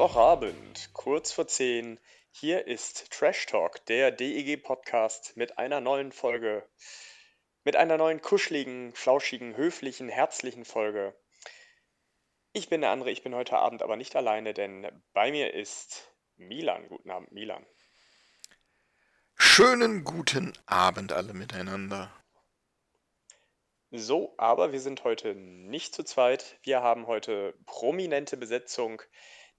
Mittwochabend, kurz vor 10. Hier ist Trash Talk, der DEG-Podcast mit einer neuen Folge. Mit einer neuen kuscheligen, flauschigen, höflichen, herzlichen Folge. Ich bin der andere, ich bin heute Abend aber nicht alleine, denn bei mir ist Milan. Guten Abend, Milan. Schönen guten Abend alle miteinander. So, aber wir sind heute nicht zu zweit. Wir haben heute prominente Besetzung,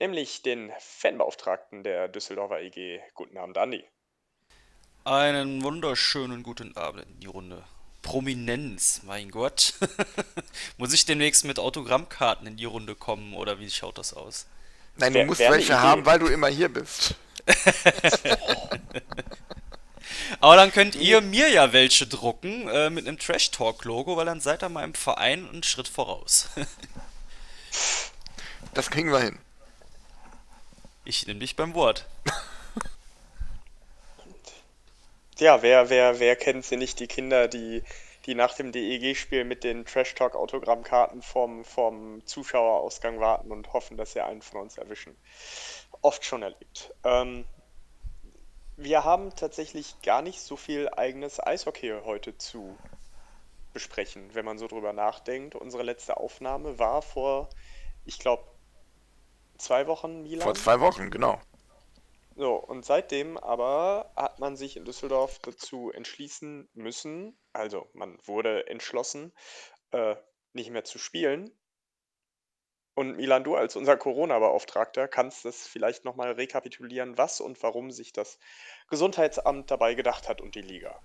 nämlich den Fanbeauftragten der Düsseldorfer EG. Guten Abend, Andi. Einen wunderschönen guten Abend in die Runde. Prominenz, mein Gott. Muss ich demnächst mit Autogrammkarten in die Runde kommen oder wie schaut das aus? Nein, Wär- du musst welche Idee. haben, weil du immer hier bist. Aber dann könnt ihr mir ja welche drucken äh, mit einem Trash Talk Logo, weil dann seid ihr meinem Verein einen Schritt voraus. Das kriegen wir hin. Ich nehme dich beim Wort. Ja, wer, wer, wer kennt sie nicht, die Kinder, die, die nach dem DEG-Spiel mit den Trash Talk-Autogrammkarten vorm, vorm Zuschauerausgang warten und hoffen, dass sie einen von uns erwischen. Oft schon erlebt. Ähm, wir haben tatsächlich gar nicht so viel eigenes Eishockey heute zu besprechen, wenn man so drüber nachdenkt. Unsere letzte Aufnahme war vor, ich glaube, zwei Wochen, Milan. Vor zwei Wochen, genau. So, und seitdem aber hat man sich in Düsseldorf dazu entschließen müssen, also man wurde entschlossen, äh, nicht mehr zu spielen. Und Milan, du als unser Corona-Beauftragter kannst das vielleicht nochmal rekapitulieren, was und warum sich das Gesundheitsamt dabei gedacht hat und die Liga.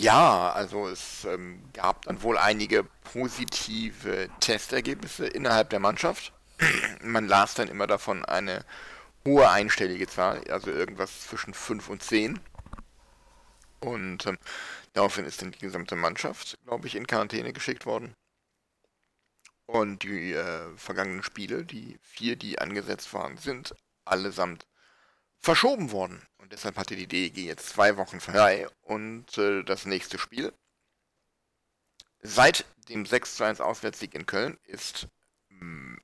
Ja, also es ähm, gab dann wohl einige positive Testergebnisse innerhalb der Mannschaft. Man las dann immer davon eine hohe einstellige Zahl, also irgendwas zwischen 5 und 10. Und ähm, daraufhin ist dann die gesamte Mannschaft, glaube ich, in Quarantäne geschickt worden. Und die äh, vergangenen Spiele, die vier, die angesetzt waren, sind allesamt verschoben worden. Und deshalb hatte die DEG jetzt zwei Wochen frei und äh, das nächste Spiel seit dem 6 zu 1 Auswärtssieg in Köln ist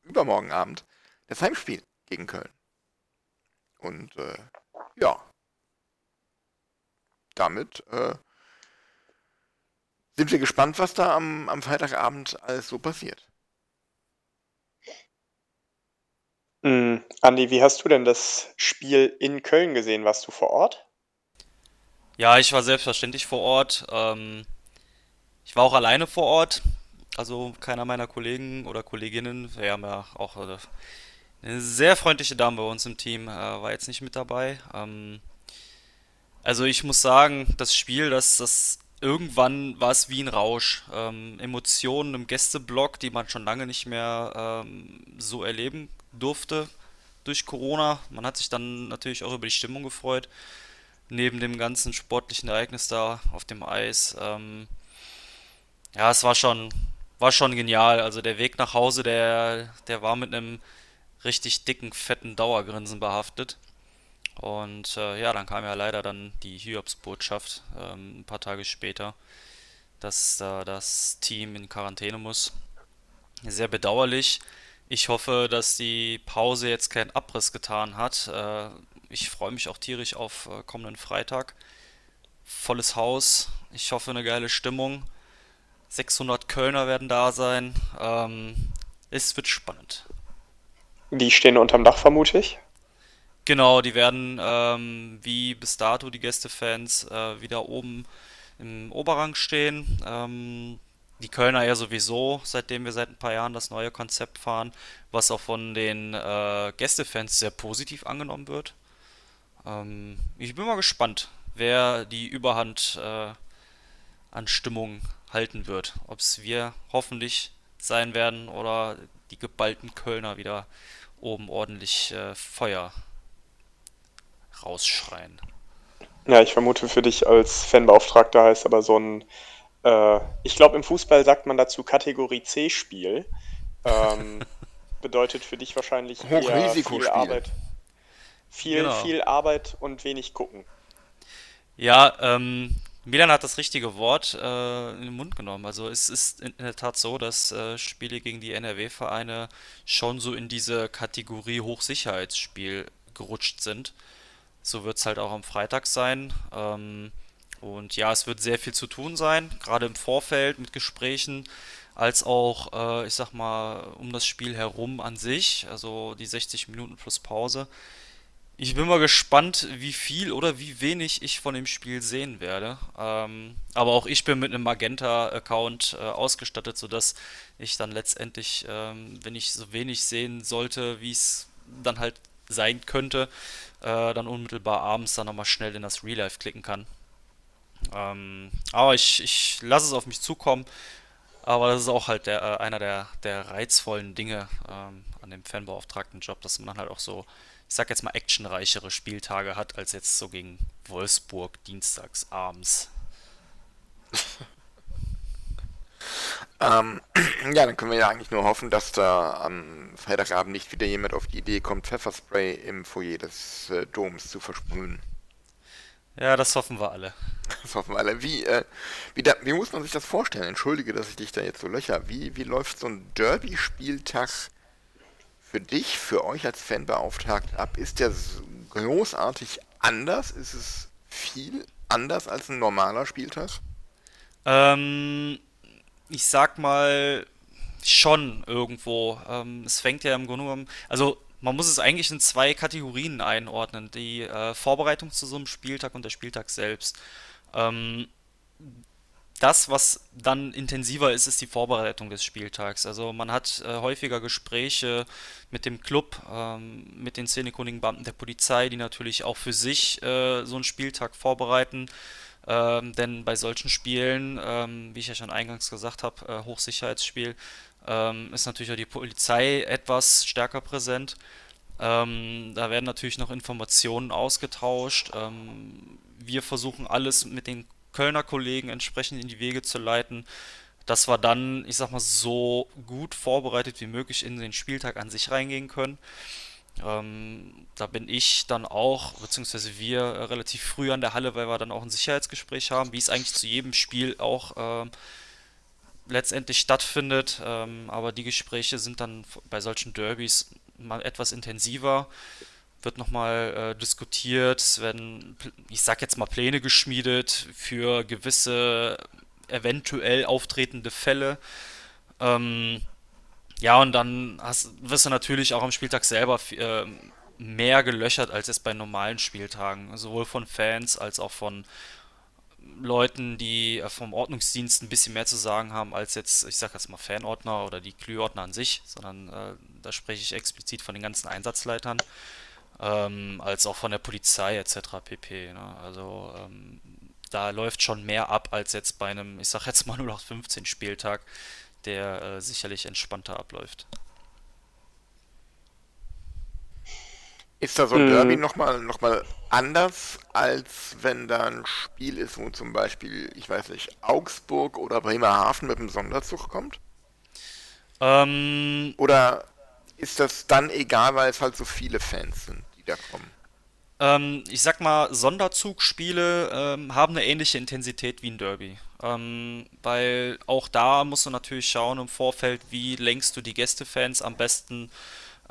übermorgen Abend das Heimspiel gegen Köln. Und äh, ja, damit äh, sind wir gespannt, was da am, am Freitagabend alles so passiert. Mm, Andi, wie hast du denn das Spiel in Köln gesehen? Warst du vor Ort? Ja, ich war selbstverständlich vor Ort. Ähm, ich war auch alleine vor Ort. Also keiner meiner Kollegen oder Kolleginnen, wir haben ja auch äh, eine sehr freundliche Dame bei uns im Team, äh, war jetzt nicht mit dabei. Ähm, also ich muss sagen, das Spiel, das, das irgendwann war es wie ein Rausch. Ähm, Emotionen im Gästeblock, die man schon lange nicht mehr ähm, so erleben durfte durch Corona. Man hat sich dann natürlich auch über die Stimmung gefreut neben dem ganzen sportlichen Ereignis da auf dem Eis. Ja, es war schon, war schon genial. Also der Weg nach Hause, der, der war mit einem richtig dicken, fetten Dauergrinsen behaftet. Und äh, ja, dann kam ja leider dann die Hiobs-Botschaft ähm, ein paar Tage später, dass da das Team in Quarantäne muss. Sehr bedauerlich. Ich hoffe, dass die Pause jetzt keinen Abriss getan hat. Äh, ich freue mich auch tierisch auf äh, kommenden Freitag. Volles Haus. Ich hoffe, eine geile Stimmung. 600 Kölner werden da sein. Ähm, es wird spannend. Die stehen unterm Dach, vermute ich. Genau, die werden ähm, wie bis dato die Gästefans äh, wieder oben im Oberrang stehen. Ähm, die Kölner ja sowieso, seitdem wir seit ein paar Jahren das neue Konzept fahren, was auch von den äh, Gästefans sehr positiv angenommen wird. Ähm, ich bin mal gespannt, wer die Überhand äh, an Stimmung halten wird. Ob es wir hoffentlich sein werden oder die geballten Kölner wieder oben ordentlich äh, Feuer rausschreien. Ja, ich vermute für dich als Fanbeauftragter heißt aber so ein, äh, ich glaube im Fußball sagt man dazu Kategorie C-Spiel. Ähm, bedeutet für dich wahrscheinlich eher viel Arbeit. Viel, genau. viel Arbeit und wenig gucken. Ja, ähm, Milan hat das richtige Wort äh, in den Mund genommen. Also es ist in der Tat so, dass äh, Spiele gegen die NRW-Vereine schon so in diese Kategorie Hochsicherheitsspiel gerutscht sind. So wird es halt auch am Freitag sein. Ähm, und ja, es wird sehr viel zu tun sein, gerade im Vorfeld mit Gesprächen, als auch, äh, ich sag mal, um das Spiel herum an sich, also die 60 Minuten plus Pause. Ich bin mal gespannt, wie viel oder wie wenig ich von dem Spiel sehen werde. Ähm, aber auch ich bin mit einem Magenta-Account äh, ausgestattet, sodass ich dann letztendlich, ähm, wenn ich so wenig sehen sollte, wie es dann halt sein könnte, äh, dann unmittelbar abends dann nochmal schnell in das Real Life klicken kann. Ähm, aber ich, ich lasse es auf mich zukommen. Aber das ist auch halt der, äh, einer der, der reizvollen Dinge ähm, an dem Fanbeauftragten Job, dass man dann halt auch so ich sag jetzt mal, actionreichere Spieltage hat, als jetzt so gegen Wolfsburg dienstags abends. ähm, ja, dann können wir ja eigentlich nur hoffen, dass da am Freitagabend nicht wieder jemand auf die Idee kommt, Pfefferspray im Foyer des äh, Doms zu versprühen. Ja, das hoffen wir alle. Das hoffen wir alle. Wie, äh, wie, da, wie muss man sich das vorstellen? Entschuldige, dass ich dich da jetzt so löcher. Wie, wie läuft so ein Derby-Spieltag für dich, für euch als Fanbeauftragten ab? Ist der großartig anders? Ist es viel anders als ein normaler Spieltag? Ähm, ich sag mal schon irgendwo. Ähm, es fängt ja im Grunde genommen, also man muss es eigentlich in zwei Kategorien einordnen: die äh, Vorbereitung zu so einem Spieltag und der Spieltag selbst. Ähm, das, was dann intensiver ist, ist die Vorbereitung des Spieltags. Also man hat äh, häufiger Gespräche mit dem Club, ähm, mit den szenekundigen Beamten der Polizei, die natürlich auch für sich äh, so einen Spieltag vorbereiten. Ähm, denn bei solchen Spielen, ähm, wie ich ja schon eingangs gesagt habe, äh, Hochsicherheitsspiel, ähm, ist natürlich auch die Polizei etwas stärker präsent. Ähm, da werden natürlich noch Informationen ausgetauscht. Ähm, wir versuchen alles mit den Kölner Kollegen entsprechend in die Wege zu leiten, dass wir dann, ich sag mal, so gut vorbereitet wie möglich in den Spieltag an sich reingehen können. Ähm, da bin ich dann auch, beziehungsweise wir, äh, relativ früh an der Halle, weil wir dann auch ein Sicherheitsgespräch haben, wie es eigentlich zu jedem Spiel auch äh, letztendlich stattfindet. Ähm, aber die Gespräche sind dann bei solchen Derbys mal etwas intensiver wird nochmal äh, diskutiert, es werden, ich sag jetzt mal, Pläne geschmiedet für gewisse eventuell auftretende Fälle. Ähm, ja, und dann hast, wirst du natürlich auch am Spieltag selber äh, mehr gelöchert als es bei normalen Spieltagen, sowohl von Fans als auch von Leuten, die äh, vom Ordnungsdienst ein bisschen mehr zu sagen haben als jetzt, ich sag jetzt mal Fanordner oder die Klüordner an sich, sondern äh, da spreche ich explizit von den ganzen Einsatzleitern ähm, als auch von der Polizei etc. pp. Ne? Also ähm, da läuft schon mehr ab als jetzt bei einem, ich sag jetzt mal nur noch 15 Spieltag, der äh, sicherlich entspannter abläuft. Ist da so ein Derby nochmal noch mal anders, als wenn da ein Spiel ist, wo zum Beispiel, ich weiß nicht, Augsburg oder Bremerhaven mit einem Sonderzug kommt? Ähm, oder ist das dann egal, weil es halt so viele Fans sind, die da kommen? Ähm, ich sag mal, Sonderzugspiele ähm, haben eine ähnliche Intensität wie ein Derby. Ähm, weil auch da musst du natürlich schauen im Vorfeld, wie lenkst du die Gästefans am besten,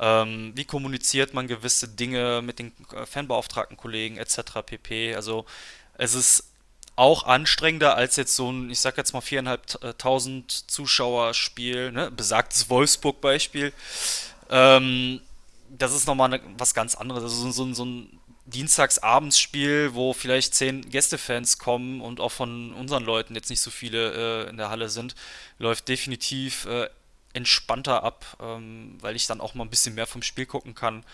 ähm, wie kommuniziert man gewisse Dinge mit den äh, Fanbeauftragten Kollegen etc. pp. Also es ist auch anstrengender als jetzt so ein, ich sag jetzt mal 4.500 Zuschauer-Spiel, ne? besagtes Wolfsburg-Beispiel. Ähm, das ist nochmal ne, was ganz anderes. Also so, so, so ein Dienstagsabendsspiel, wo vielleicht zehn Gästefans kommen und auch von unseren Leuten jetzt nicht so viele äh, in der Halle sind, läuft definitiv äh, entspannter ab, ähm, weil ich dann auch mal ein bisschen mehr vom Spiel gucken kann.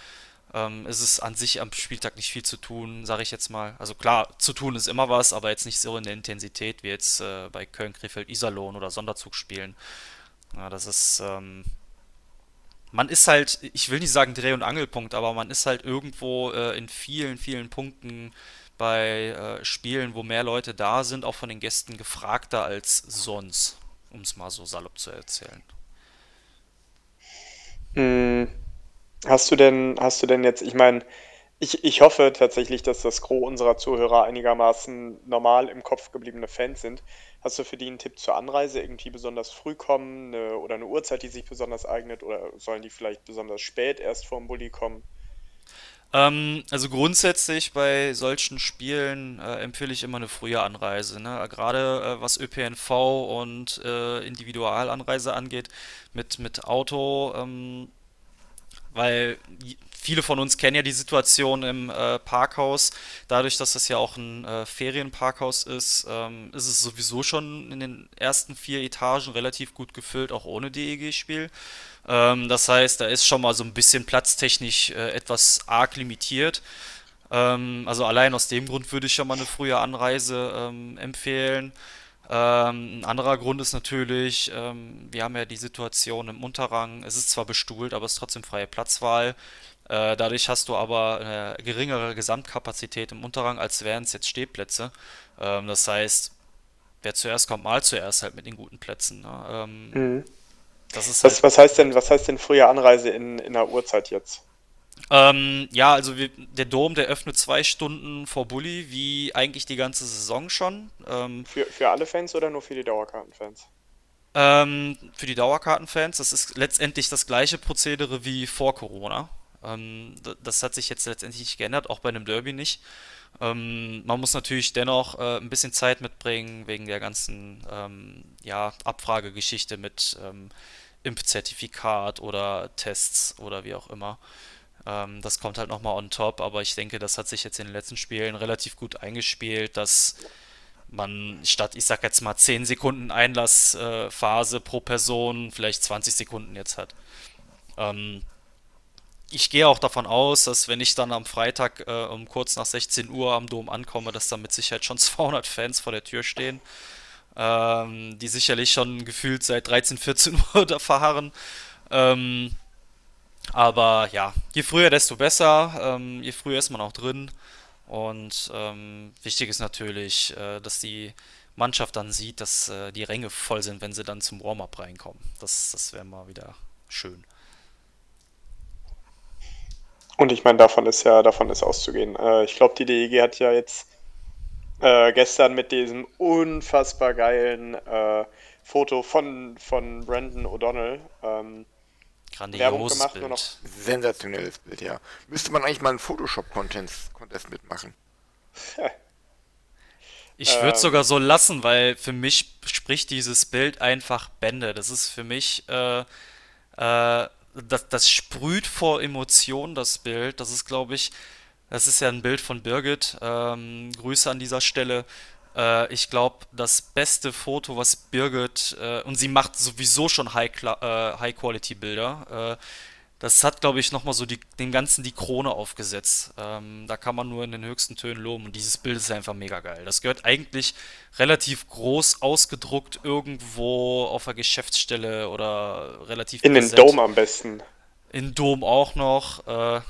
Ähm, es ist an sich am Spieltag nicht viel zu tun, sage ich jetzt mal. Also klar, zu tun ist immer was, aber jetzt nicht so in der Intensität wie jetzt äh, bei Köln, Krefeld, Iserlohn oder Sonderzug spielen. Ja, das ist, ähm, man ist halt, ich will nicht sagen Dreh- und Angelpunkt, aber man ist halt irgendwo äh, in vielen, vielen Punkten bei äh, Spielen, wo mehr Leute da sind, auch von den Gästen gefragter als sonst, um es mal so salopp zu erzählen. Hm, hast du denn, hast du denn jetzt, ich meine, ich, ich hoffe tatsächlich, dass das Gros unserer Zuhörer einigermaßen normal im Kopf gebliebene Fans sind. Hast du für die einen Tipp zur Anreise? Irgendwie besonders früh kommen eine, oder eine Uhrzeit, die sich besonders eignet? Oder sollen die vielleicht besonders spät erst vorm Bulli kommen? Ähm, also grundsätzlich bei solchen Spielen äh, empfehle ich immer eine frühe Anreise. Ne? Gerade äh, was ÖPNV und äh, Individualanreise angeht, mit, mit Auto, ähm, weil viele von uns kennen ja die Situation im äh, Parkhaus. Dadurch, dass das ja auch ein äh, Ferienparkhaus ist, ähm, ist es sowieso schon in den ersten vier Etagen relativ gut gefüllt, auch ohne DEG-Spiel. Ähm, das heißt, da ist schon mal so ein bisschen platztechnisch äh, etwas arg limitiert. Ähm, also allein aus dem Grund würde ich schon mal eine frühe Anreise ähm, empfehlen. Ähm, ein anderer Grund ist natürlich, ähm, wir haben ja die Situation im Unterrang, es ist zwar bestuhlt, aber es ist trotzdem freie Platzwahl. Äh, dadurch hast du aber eine geringere Gesamtkapazität im Unterrang, als wären es jetzt Stehplätze. Ähm, das heißt, wer zuerst kommt, mal zuerst halt mit den guten Plätzen. Ne? Mhm. was, halt was, heißt denn, was heißt denn frühe Anreise in, in der Uhrzeit jetzt? Ähm, ja, also wir, der Dom, der öffnet zwei Stunden vor Bulli, wie eigentlich die ganze Saison schon. Ähm, für, für alle Fans oder nur für die Dauerkartenfans? Ähm, für die Dauerkartenfans, das ist letztendlich das gleiche Prozedere wie vor Corona. Ähm, das hat sich jetzt letztendlich nicht geändert, auch bei einem Derby nicht. Ähm, man muss natürlich dennoch äh, ein bisschen Zeit mitbringen, wegen der ganzen ähm, ja, Abfragegeschichte mit Impfzertifikat oder Tests oder wie auch immer. Ähm, das kommt halt nochmal on top, aber ich denke, das hat sich jetzt in den letzten Spielen relativ gut eingespielt, dass man statt, ich sag jetzt mal, 10 Sekunden Einlassphase äh, pro Person vielleicht 20 Sekunden jetzt hat. Ähm, ich gehe auch davon aus, dass wenn ich dann am Freitag äh, um kurz nach 16 Uhr am Dom ankomme, dass da mit Sicherheit schon 200 Fans vor der Tür stehen, ähm, die sicherlich schon gefühlt seit 13, 14 Uhr da verharren. Ähm, aber ja, je früher, desto besser. Ähm, je früher ist man auch drin. Und ähm, wichtig ist natürlich, äh, dass die Mannschaft dann sieht, dass äh, die Ränge voll sind, wenn sie dann zum Warm-up reinkommen. Das, das wäre mal wieder schön. Und ich meine, davon ist ja, davon ist auszugehen. Äh, ich glaube, die DEG hat ja jetzt äh, gestern mit diesem unfassbar geilen äh, Foto von, von Brandon O'Donnell ähm, Grandioses gemacht, Bild. Noch... Sensationelles Bild, ja. Müsste man eigentlich mal einen Photoshop-Contest mitmachen. Ich würde es ähm. sogar so lassen, weil für mich spricht dieses Bild einfach Bände. Das ist für mich, äh, äh, das, das sprüht vor Emotionen, das Bild. Das ist, glaube ich, das ist ja ein Bild von Birgit. Ähm, Grüße an dieser Stelle. Äh, ich glaube, das beste Foto, was Birgit, äh, und sie macht sowieso schon High-Quality-Bilder, äh, High äh, das hat, glaube ich, nochmal so die, dem Ganzen die Krone aufgesetzt. Ähm, da kann man nur in den höchsten Tönen loben. Und dieses Bild ist einfach mega geil. Das gehört eigentlich relativ groß ausgedruckt irgendwo auf der Geschäftsstelle oder relativ In präsent. den Dom am besten. In Dom auch noch. Äh,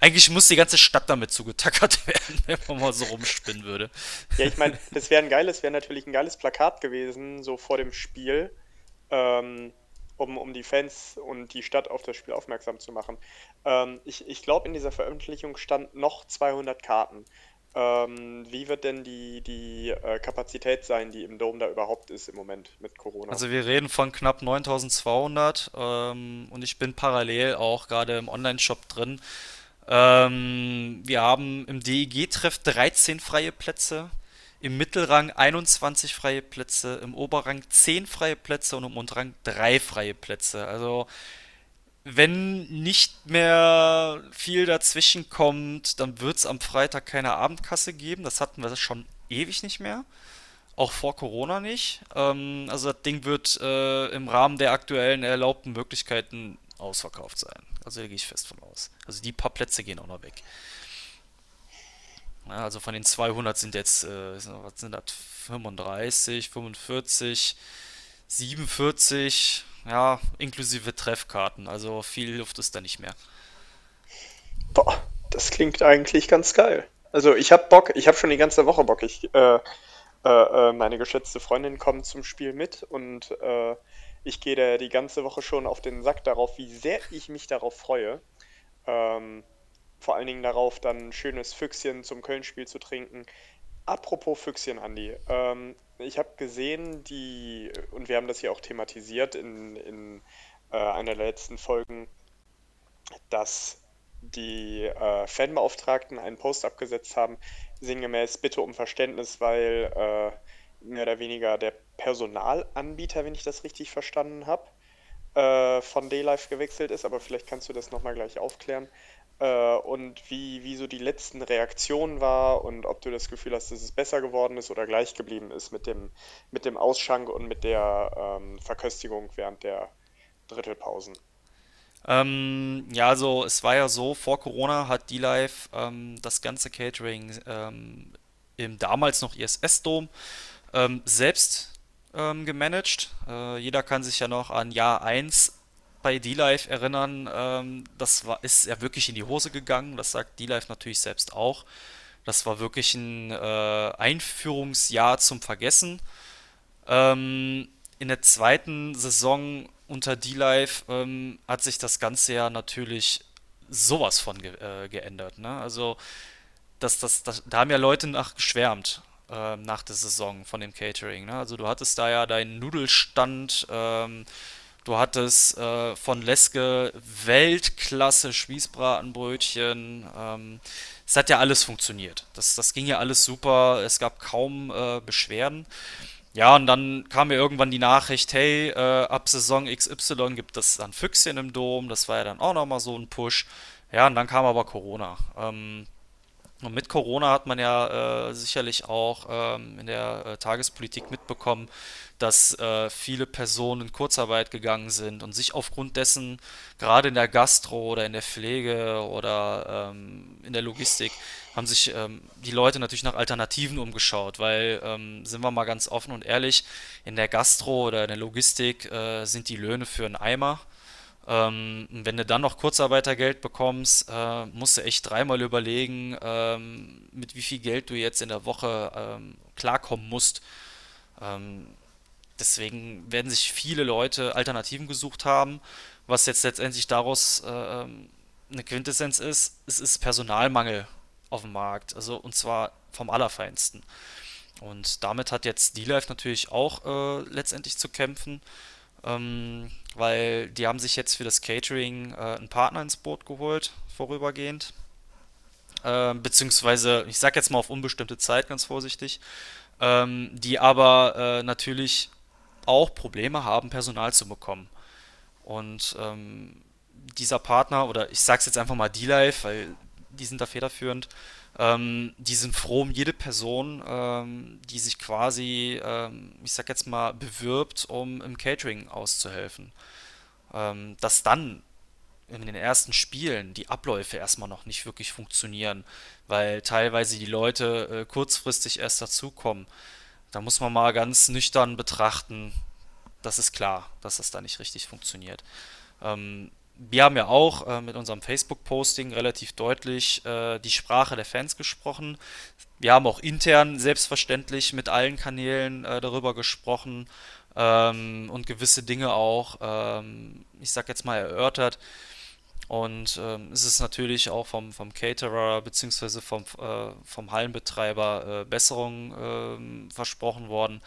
eigentlich muss die ganze Stadt damit zugetackert werden, wenn man mal so rumspinnen würde. Ja, ich meine, das wäre ein geiles, wäre natürlich ein geiles Plakat gewesen, so vor dem Spiel, ähm, um, um die Fans und die Stadt auf das Spiel aufmerksam zu machen. Ähm, ich ich glaube, in dieser Veröffentlichung stand noch 200 Karten. Ähm, wie wird denn die, die äh, Kapazität sein, die im Dom da überhaupt ist im Moment mit Corona? Also wir reden von knapp 9200 ähm, und ich bin parallel auch gerade im Online-Shop drin. Ähm, wir haben im DEG-Treff 13 freie Plätze, im Mittelrang 21 freie Plätze, im Oberrang 10 freie Plätze und im Unterrang 3 freie Plätze. Also wenn nicht mehr viel dazwischen kommt, dann wird es am Freitag keine Abendkasse geben. Das hatten wir schon ewig nicht mehr. Auch vor Corona nicht. Ähm, also das Ding wird äh, im Rahmen der aktuellen erlaubten Möglichkeiten ausverkauft sein. Also da gehe ich fest von aus. Also die paar Plätze gehen auch noch weg. Ja, also von den 200 sind jetzt, äh, was sind das, 35, 45, 47, ja, inklusive Treffkarten. Also viel Luft ist da nicht mehr. Boah, das klingt eigentlich ganz geil. Also ich hab Bock, ich hab schon die ganze Woche Bock. Ich, äh, äh, äh meine geschätzte Freundin kommt zum Spiel mit und äh, ich gehe da die ganze Woche schon auf den Sack darauf, wie sehr ich mich darauf freue. Ähm, vor allen Dingen darauf, dann ein schönes Füchschen zum Köln-Spiel zu trinken. Apropos Füchschen, Andi. Ähm, ich habe gesehen, die, und wir haben das hier auch thematisiert in, in äh, einer der letzten Folgen, dass die äh, Fanbeauftragten einen Post abgesetzt haben, sinngemäß Bitte um Verständnis, weil äh, mehr oder weniger der Personalanbieter, wenn ich das richtig verstanden habe, äh, von D-Live gewechselt ist, aber vielleicht kannst du das nochmal gleich aufklären äh, und wie, wie so die letzten Reaktionen war und ob du das Gefühl hast, dass es besser geworden ist oder gleich geblieben ist mit dem, mit dem Ausschank und mit der ähm, Verköstigung während der Drittelpausen. Ähm, ja, also es war ja so, vor Corona hat D-Live ähm, das ganze Catering ähm, im damals noch ISS-Dom ähm, selbst ähm, gemanagt. Äh, jeder kann sich ja noch an Jahr 1 bei D-Live erinnern, ähm, das war, ist ja wirklich in die Hose gegangen. Das sagt D-Live natürlich selbst auch. Das war wirklich ein äh, Einführungsjahr zum Vergessen. Ähm, in der zweiten Saison unter D-Live ähm, hat sich das Ganze ja natürlich sowas von ge äh, geändert. Ne? Also das, das, das, da haben ja Leute nach geschwärmt äh, nach der Saison von dem Catering. Ne? Also du hattest da ja deinen Nudelstand. Ähm, Du hattest äh, von Leske Weltklasse Spießbratenbrötchen. Ähm, es hat ja alles funktioniert. Das, das ging ja alles super. Es gab kaum äh, Beschwerden. Ja, und dann kam mir irgendwann die Nachricht, hey, äh, ab Saison XY gibt es dann Füchschen im Dom. Das war ja dann auch nochmal so ein Push. Ja, und dann kam aber Corona. Ähm, und mit Corona hat man ja äh, sicherlich auch ähm, in der äh, Tagespolitik mitbekommen, dass äh, viele Personen in Kurzarbeit gegangen sind und sich aufgrund dessen gerade in der Gastro oder in der Pflege oder ähm, in der Logistik haben sich ähm, die Leute natürlich nach Alternativen umgeschaut, weil, ähm, sind wir mal ganz offen und ehrlich, in der Gastro oder in der Logistik äh, sind die Löhne für einen Eimer. Ähm, wenn du dann noch Kurzarbeitergeld bekommst, äh, musst du echt dreimal überlegen, ähm, mit wie viel Geld du jetzt in der Woche ähm, klarkommen musst. Ähm, deswegen werden sich viele Leute Alternativen gesucht haben, was jetzt letztendlich daraus äh, ähm, eine Quintessenz ist, es ist Personalmangel auf dem Markt, also und zwar vom Allerfeinsten. Und damit hat jetzt D-Life natürlich auch äh, letztendlich zu kämpfen. Ähm, weil die haben sich jetzt für das Catering äh, einen Partner ins Boot geholt, vorübergehend. Äh, beziehungsweise, ich sag jetzt mal auf unbestimmte Zeit, ganz vorsichtig, ähm, die aber äh, natürlich auch Probleme haben, Personal zu bekommen. Und ähm, dieser Partner, oder ich sag's jetzt einfach mal D-Life, weil die sind da federführend, ähm, die sind froh um jede Person, ähm, die sich quasi, ähm, ich sag jetzt mal, bewirbt, um im Catering auszuhelfen. Ähm, dass dann in den ersten Spielen die Abläufe erstmal noch nicht wirklich funktionieren, weil teilweise die Leute äh, kurzfristig erst dazukommen. Da muss man mal ganz nüchtern betrachten, das ist klar, dass das da nicht richtig funktioniert. Ähm, wir haben ja auch äh, mit unserem Facebook-Posting relativ deutlich äh, die Sprache der Fans gesprochen. Wir haben auch intern selbstverständlich mit allen Kanälen äh, darüber gesprochen ähm, und gewisse Dinge auch, ähm, ich sag jetzt mal, erörtert. Und ähm, es ist natürlich auch vom, vom Caterer bzw. Vom, äh, vom Hallenbetreiber äh, Besserung ähm, versprochen worden.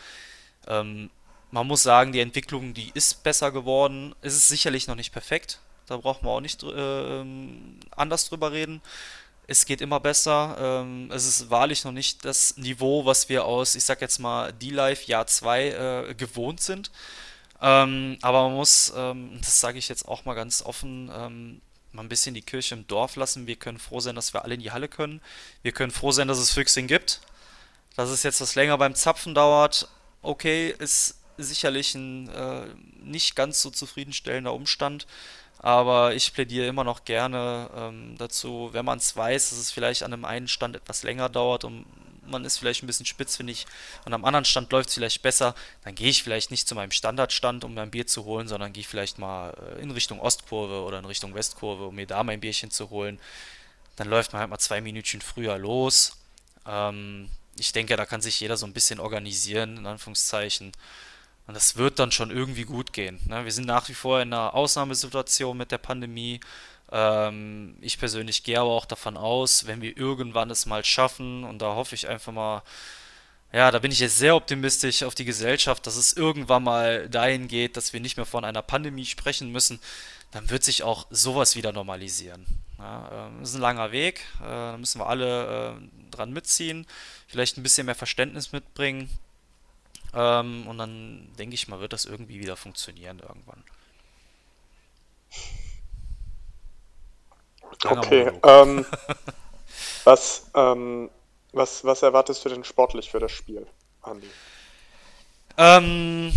Ähm, man muss sagen, die Entwicklung, die ist besser geworden. Es ist sicherlich noch nicht perfekt. Da braucht man auch nicht äh, anders drüber reden. Es geht immer besser. Ähm, es ist wahrlich noch nicht das Niveau, was wir aus, ich sag jetzt mal, D-Live Jahr 2 äh, gewohnt sind. Ähm, aber man muss, ähm, das sage ich jetzt auch mal ganz offen, ähm, mal ein bisschen die Kirche im Dorf lassen. Wir können froh sein, dass wir alle in die Halle können. Wir können froh sein, dass es Füchsing gibt. Dass es jetzt was länger beim Zapfen dauert, okay, ist sicherlich ein äh, nicht ganz so zufriedenstellender Umstand. Aber ich plädiere immer noch gerne ähm, dazu, wenn man es weiß, dass es vielleicht an einem einen Stand etwas länger dauert und man ist vielleicht ein bisschen spitzfindig und am anderen Stand läuft es vielleicht besser, dann gehe ich vielleicht nicht zu meinem Standardstand, um mir ein Bier zu holen, sondern gehe vielleicht mal äh, in Richtung Ostkurve oder in Richtung Westkurve, um mir da mein Bierchen zu holen. Dann läuft man halt mal zwei Minütchen früher los. Ähm, ich denke, da kann sich jeder so ein bisschen organisieren, in Anführungszeichen. Und das wird dann schon irgendwie gut gehen. Ne? Wir sind nach wie vor in einer Ausnahmesituation mit der Pandemie. Ähm, ich persönlich gehe aber auch davon aus, wenn wir irgendwann es mal schaffen, und da hoffe ich einfach mal, ja, da bin ich jetzt sehr optimistisch auf die Gesellschaft, dass es irgendwann mal dahin geht, dass wir nicht mehr von einer Pandemie sprechen müssen, dann wird sich auch sowas wieder normalisieren. Ja, äh, ist ein langer Weg, äh, da müssen wir alle äh, dran mitziehen, vielleicht ein bisschen mehr Verständnis mitbringen. Ähm, und dann denke ich mal, wird das irgendwie wieder funktionieren irgendwann. Okay, ähm, was, ähm, was, was erwartest du denn sportlich für das Spiel, Andi? Ähm,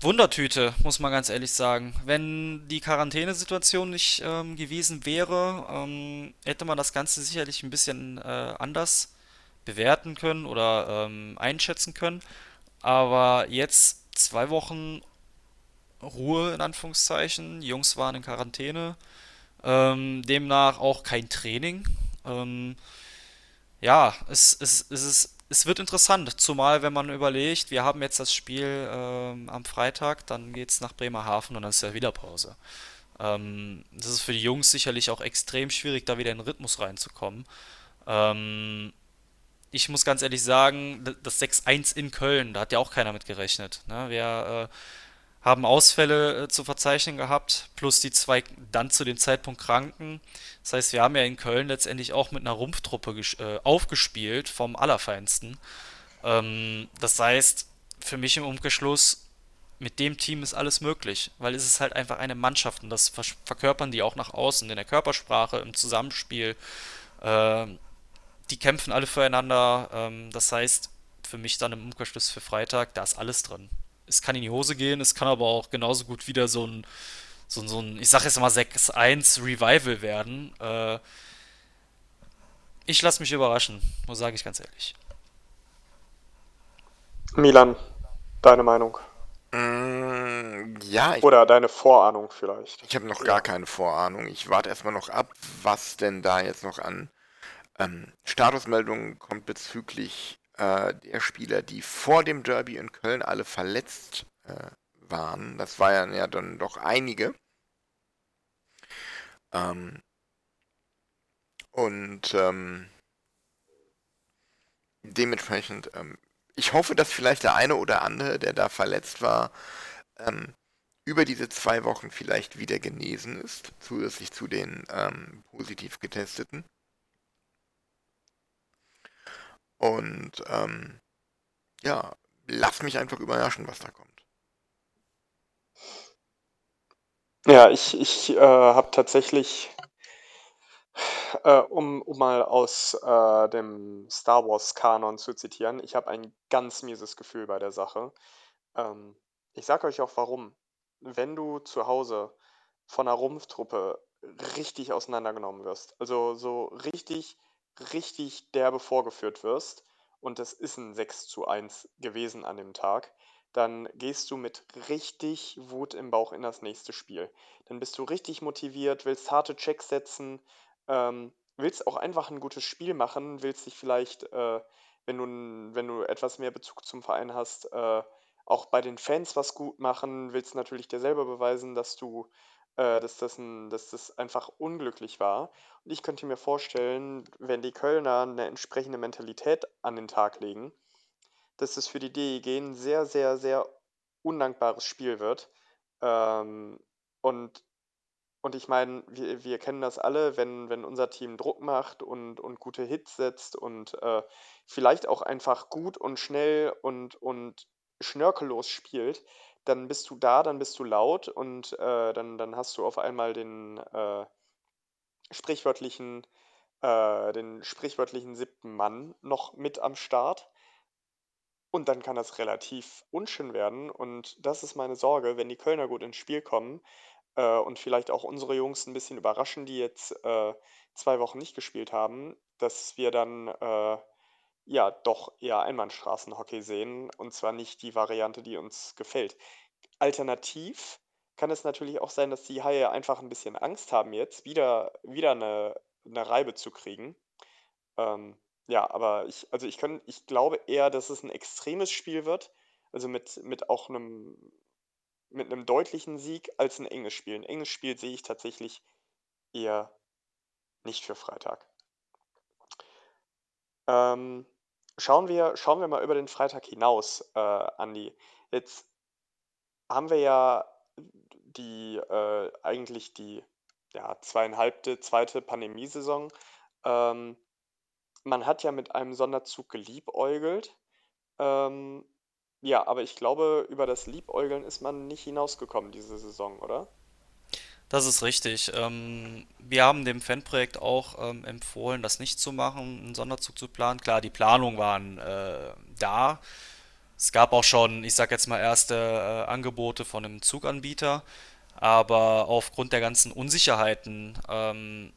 Wundertüte, muss man ganz ehrlich sagen. Wenn die Quarantänesituation nicht ähm, gewesen wäre, ähm, hätte man das Ganze sicherlich ein bisschen äh, anders bewerten können oder ähm, einschätzen können. Aber jetzt zwei Wochen Ruhe in Anführungszeichen. Die Jungs waren in Quarantäne. Ähm, demnach auch kein Training. Ähm, ja, es, es, es, ist, es wird interessant, zumal wenn man überlegt, wir haben jetzt das Spiel ähm, am Freitag, dann geht es nach Bremerhaven und dann ist ja wieder Pause. Ähm, das ist für die Jungs sicherlich auch extrem schwierig, da wieder in den Rhythmus reinzukommen. Ähm, ich muss ganz ehrlich sagen, das 6-1 in Köln, da hat ja auch keiner mit gerechnet. Ne? Wir äh, haben Ausfälle äh, zu verzeichnen gehabt, plus die zwei dann zu dem Zeitpunkt Kranken. Das heißt, wir haben ja in Köln letztendlich auch mit einer Rumpftruppe äh, aufgespielt vom Allerfeinsten. Ähm, das heißt, für mich im Umgeschluss, mit dem Team ist alles möglich, weil es ist halt einfach eine Mannschaft und das verkörpern die auch nach außen, in der Körpersprache, im Zusammenspiel. Äh, die kämpfen alle füreinander. Ähm, das heißt, für mich dann im Umkehrschluss für Freitag, da ist alles drin es kann in die Hose gehen, es kann aber auch genauso gut wieder so ein, so ein, so ein ich sag jetzt mal 6-1 Revival werden. Äh, ich lasse mich überraschen, muss sage ich ganz ehrlich. Milan, deine Meinung? Mm, ja. Ich, Oder deine Vorahnung vielleicht. Ich habe noch gar keine Vorahnung. Ich warte erstmal noch ab, was denn da jetzt noch an ähm, Statusmeldungen kommt bezüglich äh, der Spieler, die vor dem Derby in Köln alle verletzt äh, waren. Das waren ja dann doch einige. Ähm, und ähm, dementsprechend, ähm, ich hoffe, dass vielleicht der eine oder andere, der da verletzt war, ähm, über diese zwei Wochen vielleicht wieder genesen ist, zusätzlich zu den ähm, positiv getesteten. Und ähm, ja, lass mich einfach überraschen, was da kommt. Ja, ich, ich äh, habe tatsächlich, äh, um, um mal aus äh, dem Star Wars-Kanon zu zitieren, ich habe ein ganz mieses Gefühl bei der Sache. Ähm, ich sage euch auch warum. Wenn du zu Hause von einer Rumpftruppe richtig auseinandergenommen wirst, also so richtig richtig derbe vorgeführt wirst und es ist ein 6 zu 1 gewesen an dem Tag, dann gehst du mit richtig Wut im Bauch in das nächste Spiel. Dann bist du richtig motiviert, willst harte Checks setzen, ähm, willst auch einfach ein gutes Spiel machen, willst dich vielleicht, äh, wenn, du, wenn du etwas mehr Bezug zum Verein hast, äh, auch bei den Fans was gut machen, willst natürlich dir selber beweisen, dass du äh, dass, das ein, dass das einfach unglücklich war. Und ich könnte mir vorstellen, wenn die Kölner eine entsprechende Mentalität an den Tag legen, dass es für die DEG ein sehr, sehr, sehr undankbares Spiel wird. Ähm, und, und ich meine, wir, wir kennen das alle, wenn, wenn unser Team Druck macht und, und gute Hits setzt und äh, vielleicht auch einfach gut und schnell und, und schnörkellos spielt, dann bist du da, dann bist du laut und äh, dann, dann hast du auf einmal den äh, sprichwörtlichen, äh, den sprichwörtlichen siebten Mann noch mit am Start. Und dann kann das relativ unschön werden. Und das ist meine Sorge, wenn die Kölner gut ins Spiel kommen äh, und vielleicht auch unsere Jungs ein bisschen überraschen, die jetzt äh, zwei Wochen nicht gespielt haben, dass wir dann äh, ja doch eher Einbahnstraßenhockey sehen und zwar nicht die Variante, die uns gefällt. Alternativ kann es natürlich auch sein, dass die Haie einfach ein bisschen Angst haben jetzt, wieder, wieder eine, eine Reibe zu kriegen. Ähm, ja, aber ich, also ich kann, ich glaube eher, dass es ein extremes Spiel wird, also mit, mit auch einem, mit einem deutlichen Sieg als ein enges Spiel. Ein enges Spiel sehe ich tatsächlich eher nicht für Freitag. Ähm, schauen wir, schauen wir mal über den Freitag hinaus, äh, Andi. Jetzt haben wir ja die äh, eigentlich die ja, zweieinhalbte, zweite Pandemiesaison. Ähm, man hat ja mit einem Sonderzug geliebäugelt. Ähm, ja, aber ich glaube, über das Liebäugeln ist man nicht hinausgekommen diese Saison, oder? Das ist richtig. Ähm, wir haben dem Fanprojekt auch ähm, empfohlen, das nicht zu machen, einen Sonderzug zu planen. Klar, die Planungen waren äh, da. Es gab auch schon, ich sag jetzt mal, erste äh, Angebote von einem Zuganbieter. Aber aufgrund der ganzen Unsicherheiten ähm,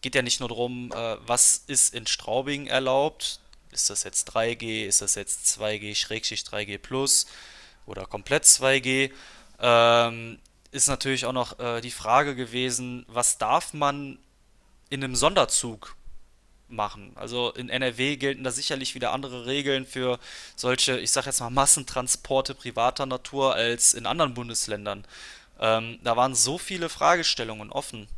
geht ja nicht nur darum, äh, was ist in Straubing erlaubt. Ist das jetzt 3G, ist das jetzt 2G, Schrägschicht 3G Plus oder komplett 2G? Ähm, ist natürlich auch noch äh, die Frage gewesen, was darf man in einem Sonderzug machen? Also in NRW gelten da sicherlich wieder andere Regeln für solche, ich sag jetzt mal, Massentransporte privater Natur als in anderen Bundesländern. Ähm, da waren so viele Fragestellungen offen,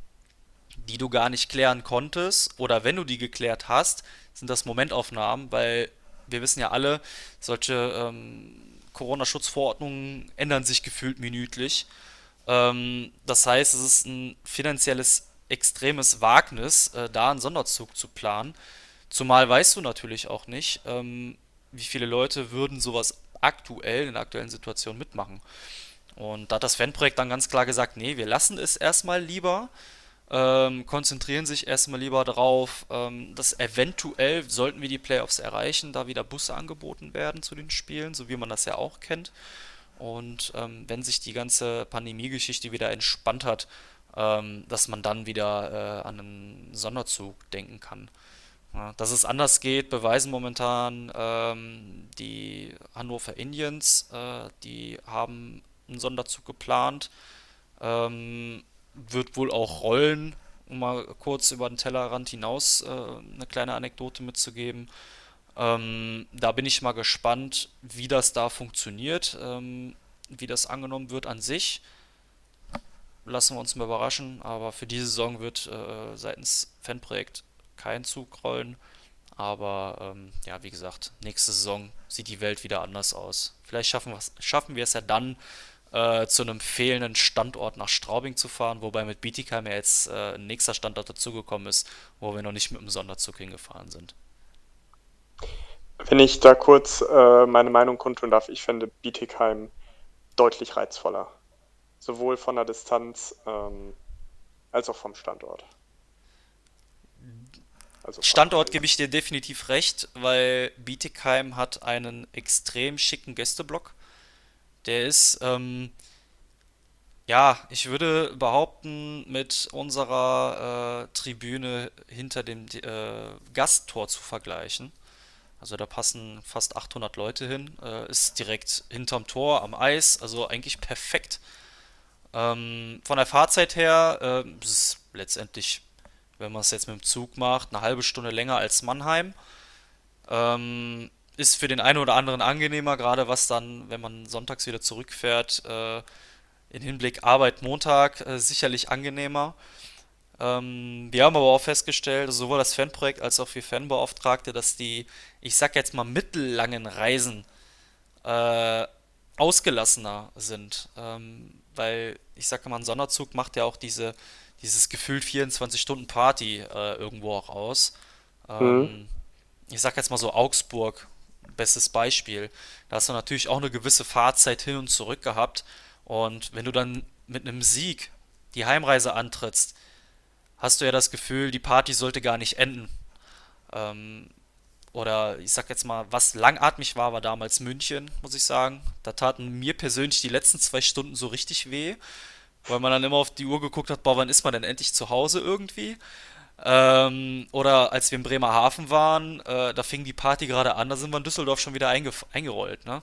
die du gar nicht klären konntest. Oder wenn du die geklärt hast, sind das Momentaufnahmen, weil wir wissen ja alle, solche ähm, Corona-Schutzverordnungen ändern sich gefühlt minütlich. Ähm, das heißt, es ist ein finanzielles extremes Wagnis, äh, da einen Sonderzug zu planen. Zumal weißt du natürlich auch nicht, ähm, wie viele Leute würden sowas aktuell in der aktuellen Situation mitmachen. Und da hat das Fanprojekt dann ganz klar gesagt, nee, wir lassen es erstmal lieber, ähm, konzentrieren sich erstmal lieber darauf, ähm, dass eventuell, sollten wir die Playoffs erreichen, da wieder Busse angeboten werden zu den Spielen, so wie man das ja auch kennt. Und ähm, wenn sich die ganze Pandemie-Geschichte wieder entspannt hat, ähm, dass man dann wieder äh, an einen Sonderzug denken kann. Ja, dass es anders geht, beweisen momentan ähm, die Hannover Indians. Äh, die haben einen Sonderzug geplant. Ähm, wird wohl auch rollen, um mal kurz über den Tellerrand hinaus äh, eine kleine Anekdote mitzugeben. Ähm, da bin ich mal gespannt, wie das da funktioniert, ähm, wie das angenommen wird an sich. Lassen wir uns mal überraschen, aber für diese Saison wird äh, seitens Fanprojekt kein Zug rollen. Aber ähm, ja, wie gesagt, nächste Saison sieht die Welt wieder anders aus. Vielleicht schaffen, schaffen wir es ja dann, äh, zu einem fehlenden Standort nach Straubing zu fahren, wobei mit Bietigheim ja jetzt äh, ein nächster Standort dazugekommen ist, wo wir noch nicht mit dem Sonderzug hingefahren sind. Wenn ich da kurz äh, meine Meinung kundtun darf, ich finde Bietigheim deutlich reizvoller. Sowohl von der Distanz ähm, als auch vom Standort. Also Standort gebe ich dir definitiv recht, weil Bietigheim hat einen extrem schicken Gästeblock. Der ist, ähm, ja, ich würde behaupten, mit unserer äh, Tribüne hinter dem äh, Gasttor zu vergleichen. Also da passen fast 800 Leute hin, äh, ist direkt hinterm Tor am Eis, also eigentlich perfekt. Ähm, von der Fahrzeit her äh, ist es letztendlich, wenn man es jetzt mit dem Zug macht, eine halbe Stunde länger als Mannheim. Ähm, ist für den einen oder anderen angenehmer, gerade was dann, wenn man sonntags wieder zurückfährt, äh, in Hinblick Arbeit Montag äh, sicherlich angenehmer. Ähm, wir haben aber auch festgestellt, sowohl das Fanprojekt als auch wir Fanbeauftragte, dass die, ich sag jetzt mal, mittellangen Reisen äh, ausgelassener sind. Ähm, weil, ich sag mal, ein Sonderzug macht ja auch diese, dieses gefühlt 24 Stunden Party äh, irgendwo auch aus. Ähm, mhm. Ich sag jetzt mal so Augsburg bestes Beispiel. Da hast du natürlich auch eine gewisse Fahrzeit hin und zurück gehabt. Und wenn du dann mit einem Sieg die Heimreise antrittst, hast du ja das Gefühl, die Party sollte gar nicht enden. Ähm, oder ich sag jetzt mal, was langatmig war, war damals München, muss ich sagen. Da taten mir persönlich die letzten zwei Stunden so richtig weh, weil man dann immer auf die Uhr geguckt hat, boah, wann ist man denn endlich zu Hause irgendwie? Ähm, oder als wir in Bremerhaven waren, äh, da fing die Party gerade an, da sind wir in Düsseldorf schon wieder eingerollt. Ne?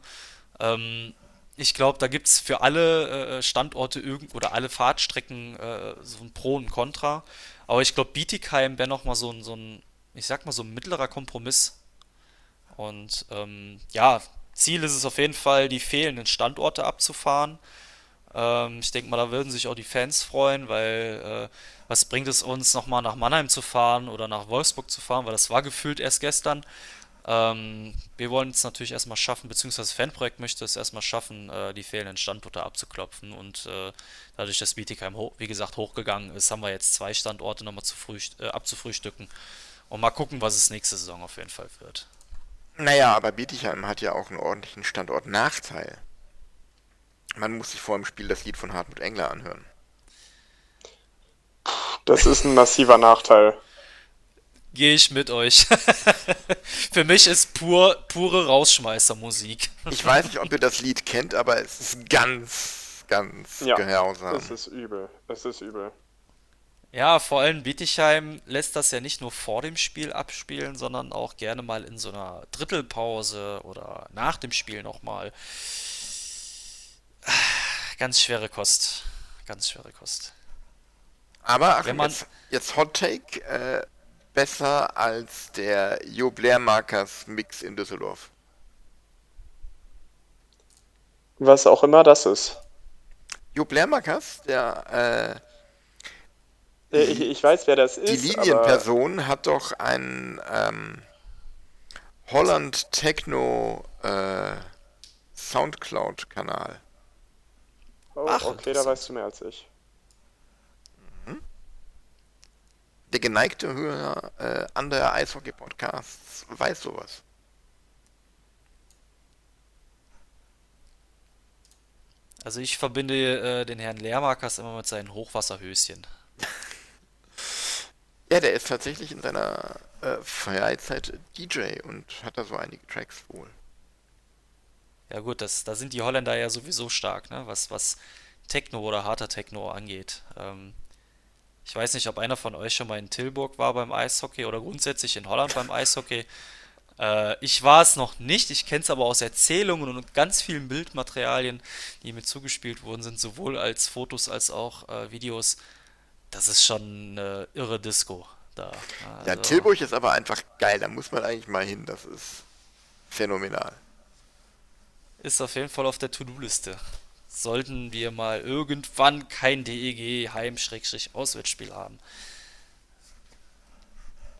Ähm, ich glaube, da gibt es für alle äh, Standorte irgend oder alle Fahrtstrecken äh, so ein Pro und Contra. Aber ich glaube, Bietigheim wäre nochmal so ein, so ein, ich sag mal, so ein mittlerer Kompromiss. Und ähm, ja, Ziel ist es auf jeden Fall, die fehlenden Standorte abzufahren. Ähm, ich denke mal, da würden sich auch die Fans freuen, weil äh, was bringt es uns, nochmal nach Mannheim zu fahren oder nach Wolfsburg zu fahren, weil das war gefühlt erst gestern. Ähm, wir wollen es natürlich erstmal schaffen, beziehungsweise das Fanprojekt möchte es erstmal schaffen, äh, die fehlenden Standorte abzuklopfen. Und äh, dadurch, dass Bietigheim, wie gesagt, hochgegangen ist, haben wir jetzt zwei Standorte nochmal zu äh, abzufrühstücken. Und mal gucken, was es nächste Saison auf jeden Fall wird. Naja, aber Bietigheim hat ja auch einen ordentlichen Standortnachteil. Man muss sich vor dem Spiel das Lied von Hartmut Engler anhören. Das ist ein massiver Nachteil gehe ich mit euch. Für mich ist pur, pure Rausschmeißermusik. Ich weiß nicht, ob ihr das Lied kennt, aber es ist ganz, ganz ja, grausam. Es ist übel. Es ist übel. Ja, vor allem Bietigheim lässt das ja nicht nur vor dem Spiel abspielen, sondern auch gerne mal in so einer Drittelpause oder nach dem Spiel nochmal. Ganz schwere Kost. Ganz schwere Kost. Aber ach, Wenn man, jetzt, jetzt Hot Take. Äh, besser als der Jo Blair Markers Mix in Düsseldorf. Was auch immer das ist. Jo Blair Markers, der äh, ich, ich, weiß, wer das ist. Die Linienperson aber... hat doch einen ähm, Holland Techno äh, Soundcloud-Kanal. Oh, Ach, okay, da weißt du mehr als ich. Der geneigte Hörer äh, anderer Eishockey-Podcasts weiß sowas. Also ich verbinde äh, den Herrn Lehrmarkers immer mit seinen Hochwasserhöschen. ja, der ist tatsächlich in seiner äh, Freizeit DJ und hat da so einige Tracks wohl. Ja gut, das, da sind die Holländer ja sowieso stark, ne? was, was Techno oder harter Techno angeht. Ähm, ich weiß nicht, ob einer von euch schon mal in Tilburg war beim Eishockey oder grundsätzlich in Holland beim Eishockey. Äh, ich war es noch nicht, ich kenne es aber aus Erzählungen und ganz vielen Bildmaterialien, die mir zugespielt worden sind, sowohl als Fotos als auch äh, Videos. Das ist schon eine irre Disco da. Also, ja, Tilburg ist aber einfach geil, da muss man eigentlich mal hin, das ist phänomenal. Ist auf jeden Fall auf der To-Do-Liste sollten wir mal irgendwann kein DEG Heim-Auswärtsspiel haben.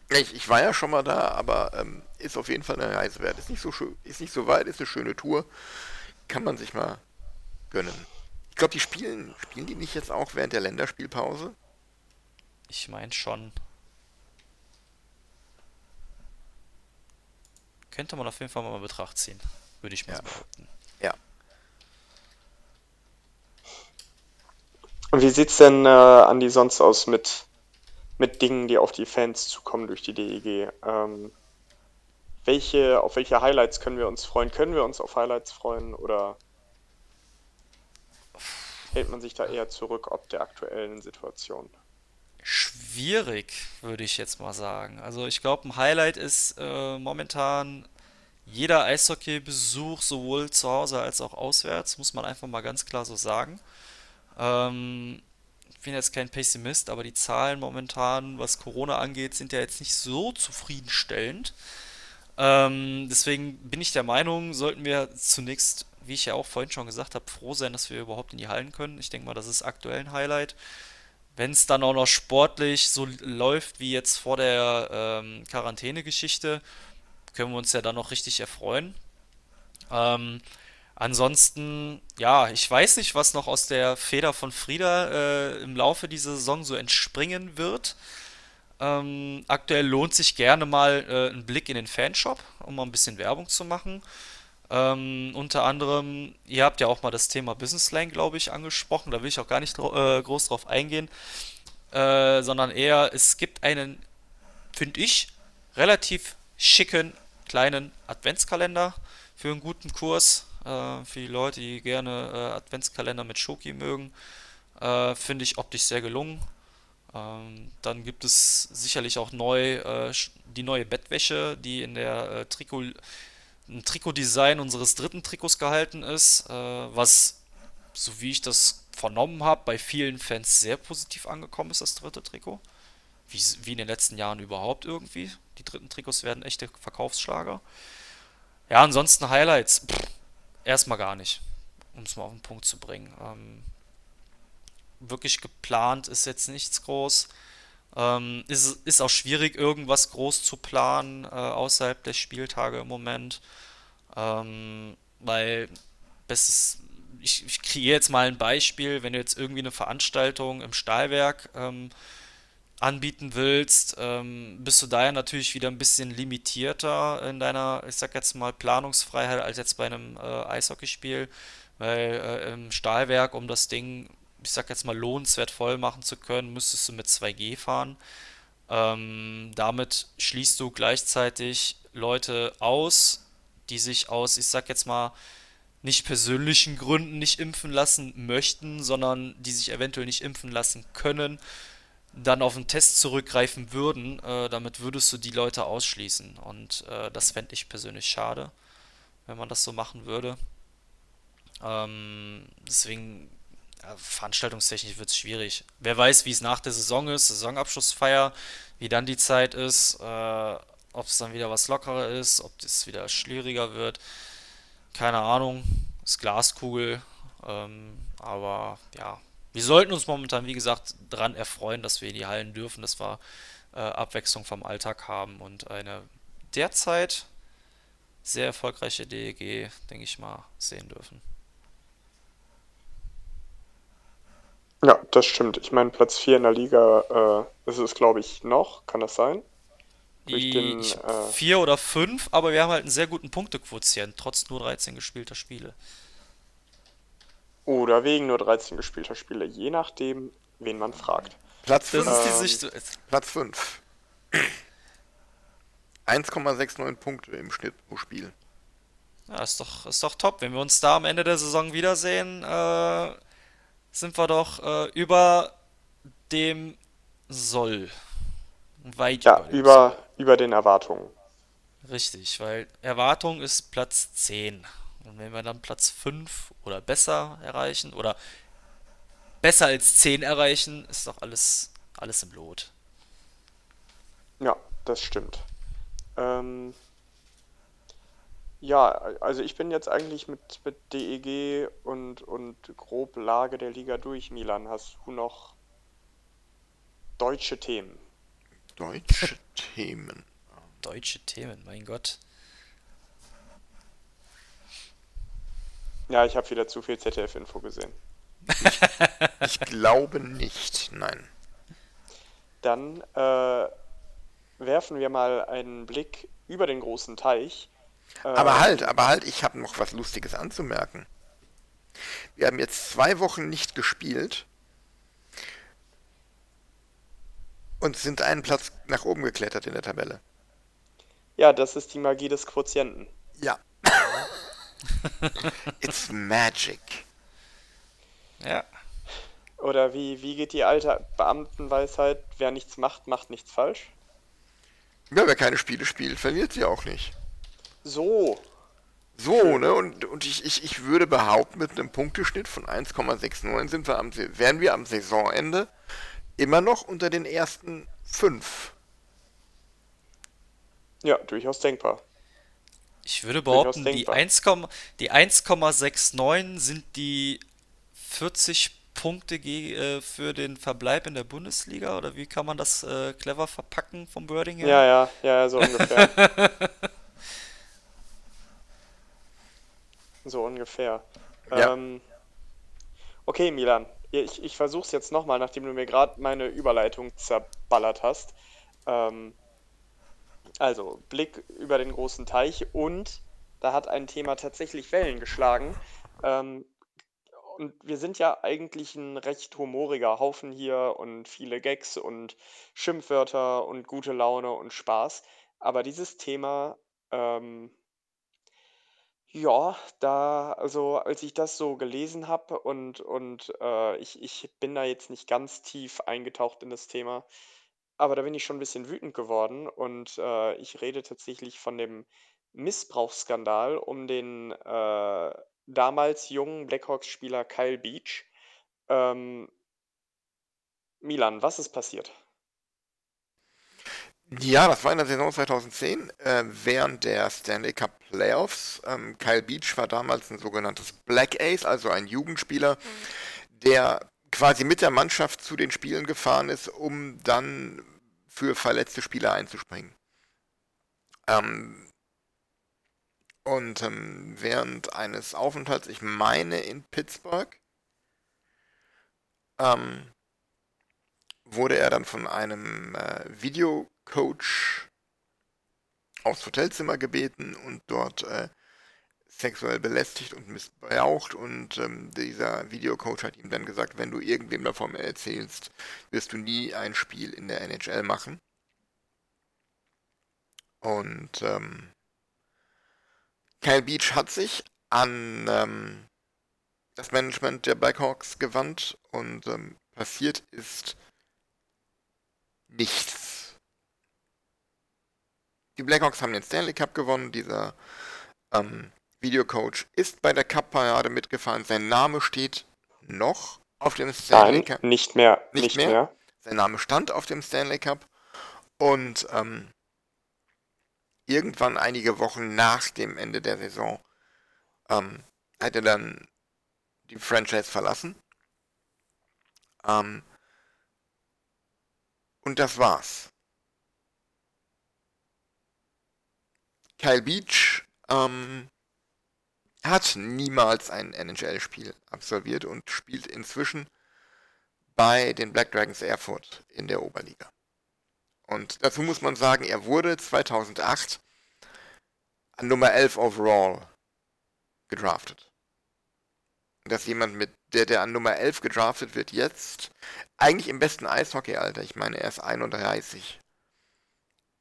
Ich, ich, war ja schon mal da, aber ähm, ist auf jeden Fall eine Reise wert. Ist nicht so schön, ist nicht so weit, ist eine schöne Tour. Kann man sich mal gönnen. Ich glaube, die spielen, spielen die nicht jetzt auch während der Länderspielpause? Ich meine schon. Könnte man auf jeden Fall mal in Betracht ziehen. Würde ich mal ja. behaupten. Ja. Und wie sieht's denn, äh, Andi, sonst aus mit, mit Dingen, die auf die Fans zukommen durch die DEG? Ähm, welche, auf welche Highlights können wir uns freuen? Können wir uns auf Highlights freuen oder hält man sich da eher zurück ob der aktuellen Situation? Schwierig, würde ich jetzt mal sagen. Also ich glaube, ein Highlight ist äh, momentan jeder Eishockey-Besuch, sowohl zu Hause als auch auswärts, muss man einfach mal ganz klar so sagen. Ähm, ich bin jetzt kein Pessimist, aber die Zahlen momentan, was Corona angeht, sind ja jetzt nicht so zufriedenstellend. Ähm, deswegen bin ich der Meinung, sollten wir zunächst, wie ich ja auch vorhin schon gesagt habe, froh sein, dass wir überhaupt in die Hallen können. Ich denke mal, das ist aktuell ein Highlight. Wenn es dann auch noch sportlich so läuft wie jetzt vor der ähm, Quarantäne-Geschichte, können wir uns ja dann noch richtig erfreuen. Ähm, Ansonsten, ja, ich weiß nicht, was noch aus der Feder von Frieda äh, im Laufe dieser Saison so entspringen wird. Ähm, aktuell lohnt sich gerne mal äh, ein Blick in den Fanshop, um mal ein bisschen Werbung zu machen. Ähm, unter anderem, ihr habt ja auch mal das Thema Business Slang, glaube ich, angesprochen. Da will ich auch gar nicht äh, groß drauf eingehen, äh, sondern eher, es gibt einen, finde ich, relativ schicken kleinen Adventskalender für einen guten Kurs. Äh, für die Leute, die gerne äh, Adventskalender mit Schoki mögen, äh, finde ich optisch sehr gelungen. Ähm, dann gibt es sicherlich auch neu äh, die neue Bettwäsche, die in der äh, Trikot, ein Trikotdesign unseres dritten Trikots gehalten ist, äh, was, so wie ich das vernommen habe, bei vielen Fans sehr positiv angekommen ist, das dritte Trikot. Wie, wie in den letzten Jahren überhaupt irgendwie. Die dritten Trikots werden echte Verkaufsschlager. Ja, ansonsten Highlights. Pff, erstmal gar nicht, um es mal auf den Punkt zu bringen. Ähm, wirklich geplant ist jetzt nichts groß. Ähm, ist, ist auch schwierig, irgendwas groß zu planen äh, außerhalb der Spieltage im Moment. Ähm, weil, bestes, ich, ich kriege jetzt mal ein Beispiel, wenn du jetzt irgendwie eine Veranstaltung im Stahlwerk ähm, anbieten willst, ähm, bist du daher natürlich wieder ein bisschen limitierter in deiner, ich sag jetzt mal, Planungsfreiheit als jetzt bei einem äh, Eishockeyspiel, weil äh, im Stahlwerk, um das Ding ich sag jetzt mal, lohnenswert voll machen zu können, müsstest du mit 2G fahren. Ähm, damit schließt du gleichzeitig Leute aus, die sich aus, ich sag jetzt mal, nicht persönlichen Gründen nicht impfen lassen möchten, sondern die sich eventuell nicht impfen lassen können, dann auf einen Test zurückgreifen würden. Äh, damit würdest du die Leute ausschließen. Und äh, das fände ich persönlich schade, wenn man das so machen würde. Ähm, deswegen veranstaltungstechnisch wird es schwierig. Wer weiß, wie es nach der Saison ist, Saisonabschlussfeier, wie dann die Zeit ist, äh, ob es dann wieder was lockerer ist, ob es wieder schwieriger wird. Keine Ahnung, ist Glaskugel. Ähm, aber ja, wir sollten uns momentan, wie gesagt, daran erfreuen, dass wir in die Hallen dürfen, dass wir äh, Abwechslung vom Alltag haben und eine derzeit sehr erfolgreiche DEG, denke ich mal, sehen dürfen. Ja, das stimmt. Ich meine, Platz 4 in der Liga äh, ist es, glaube ich, noch. Kann das sein? Durch den, ich, äh, vier oder fünf, aber wir haben halt einen sehr guten Punktequotient, trotz nur 13 gespielter Spiele. Oder wegen nur 13 gespielter Spiele, je nachdem, wen man fragt. Platz 5. Ähm, Platz 5. 1,69 Punkte im Schnitt pro Spiel. Ja, ist doch, ist doch top. Wenn wir uns da am Ende der Saison wiedersehen, äh, sind wir doch äh, über dem Soll. Weit ja, über, über, Soll. über den Erwartungen. Richtig, weil Erwartung ist Platz 10. Und wenn wir dann Platz 5 oder besser erreichen oder besser als 10 erreichen, ist doch alles, alles im Lot. Ja, das stimmt. Ähm, ja, also ich bin jetzt eigentlich mit, mit DEG und, und grob Lage der Liga durch, Milan. Hast du noch deutsche Themen? Deutsche Themen. Deutsche Themen, mein Gott. Ja, ich habe wieder zu viel ZDF-Info gesehen. Ich, ich, glaube nicht, nein. Dann äh, werfen wir mal einen Blick über den großen Teich aber ähm. halt, aber halt, ich habe noch was Lustiges anzumerken. Wir haben jetzt zwei Wochen nicht gespielt und sind einen Platz nach oben geklettert in der Tabelle. Ja, das ist die Magie des Quotienten. Ja. It's magic. Ja. Oder wie, wie geht die alte Beamtenweisheit, wer nichts macht, macht nichts falsch? Ja, wer keine Spiele spielt, verliert sie auch nicht. So. So, ne? Und, und ich, ich, ich würde behaupten, mit einem Punkteschnitt von 1,69 sind wir am, wären wir am Saisonende immer noch unter den ersten fünf. Ja, durchaus denkbar. Ich würde behaupten, die 1,69 sind die 40 Punkte äh, für den Verbleib in der Bundesliga oder wie kann man das äh, clever verpacken vom Wording her? Ja, ja, ja, so ungefähr. So ungefähr. Ja. Ähm, okay, Milan. Ich, ich versuche es jetzt nochmal, nachdem du mir gerade meine Überleitung zerballert hast. Ähm, also, Blick über den großen Teich und da hat ein Thema tatsächlich Wellen geschlagen. Ähm, und wir sind ja eigentlich ein recht humoriger Haufen hier und viele Gags und Schimpfwörter und gute Laune und Spaß. Aber dieses Thema, ähm, ja, da, also als ich das so gelesen habe und, und äh, ich, ich bin da jetzt nicht ganz tief eingetaucht in das Thema, aber da bin ich schon ein bisschen wütend geworden und äh, ich rede tatsächlich von dem Missbrauchsskandal um den äh, damals jungen Blackhawks-Spieler Kyle Beach. Ähm, Milan, was ist passiert? Ja, das war in der Saison 2010, äh, während der Stanley Cup Playoffs. Ähm, Kyle Beach war damals ein sogenanntes Black Ace, also ein Jugendspieler, der quasi mit der Mannschaft zu den Spielen gefahren ist, um dann für verletzte Spieler einzuspringen. Ähm, und ähm, während eines Aufenthalts, ich meine in Pittsburgh, ähm, wurde er dann von einem äh, Videocoach aufs Hotelzimmer gebeten und dort äh, sexuell belästigt und missbraucht und ähm, dieser Videocoach hat ihm dann gesagt, wenn du irgendwem davon erzählst, wirst du nie ein Spiel in der NHL machen. Und ähm, Kyle Beach hat sich an ähm, das Management der Blackhawks gewandt und ähm, passiert ist nichts. Die Blackhawks haben den Stanley Cup gewonnen. Dieser ähm, Videocoach ist bei der Cup-Parade mitgefahren. Sein Name steht noch auf dem Stanley Nein, Cup. Nicht mehr. Nicht, nicht mehr. mehr. Sein Name stand auf dem Stanley Cup. Und ähm, irgendwann einige Wochen nach dem Ende der Saison ähm, hat er dann die Franchise verlassen. Ähm, und das war's. Kyle Beach ähm, hat niemals ein NHL-Spiel absolviert und spielt inzwischen bei den Black Dragons Erfurt in der Oberliga. Und dazu muss man sagen, er wurde 2008 an Nummer 11 overall gedraftet. Dass jemand mit der, der an Nummer 11 gedraftet wird, jetzt eigentlich im besten Eishockey-Alter, ich meine, er ist 31,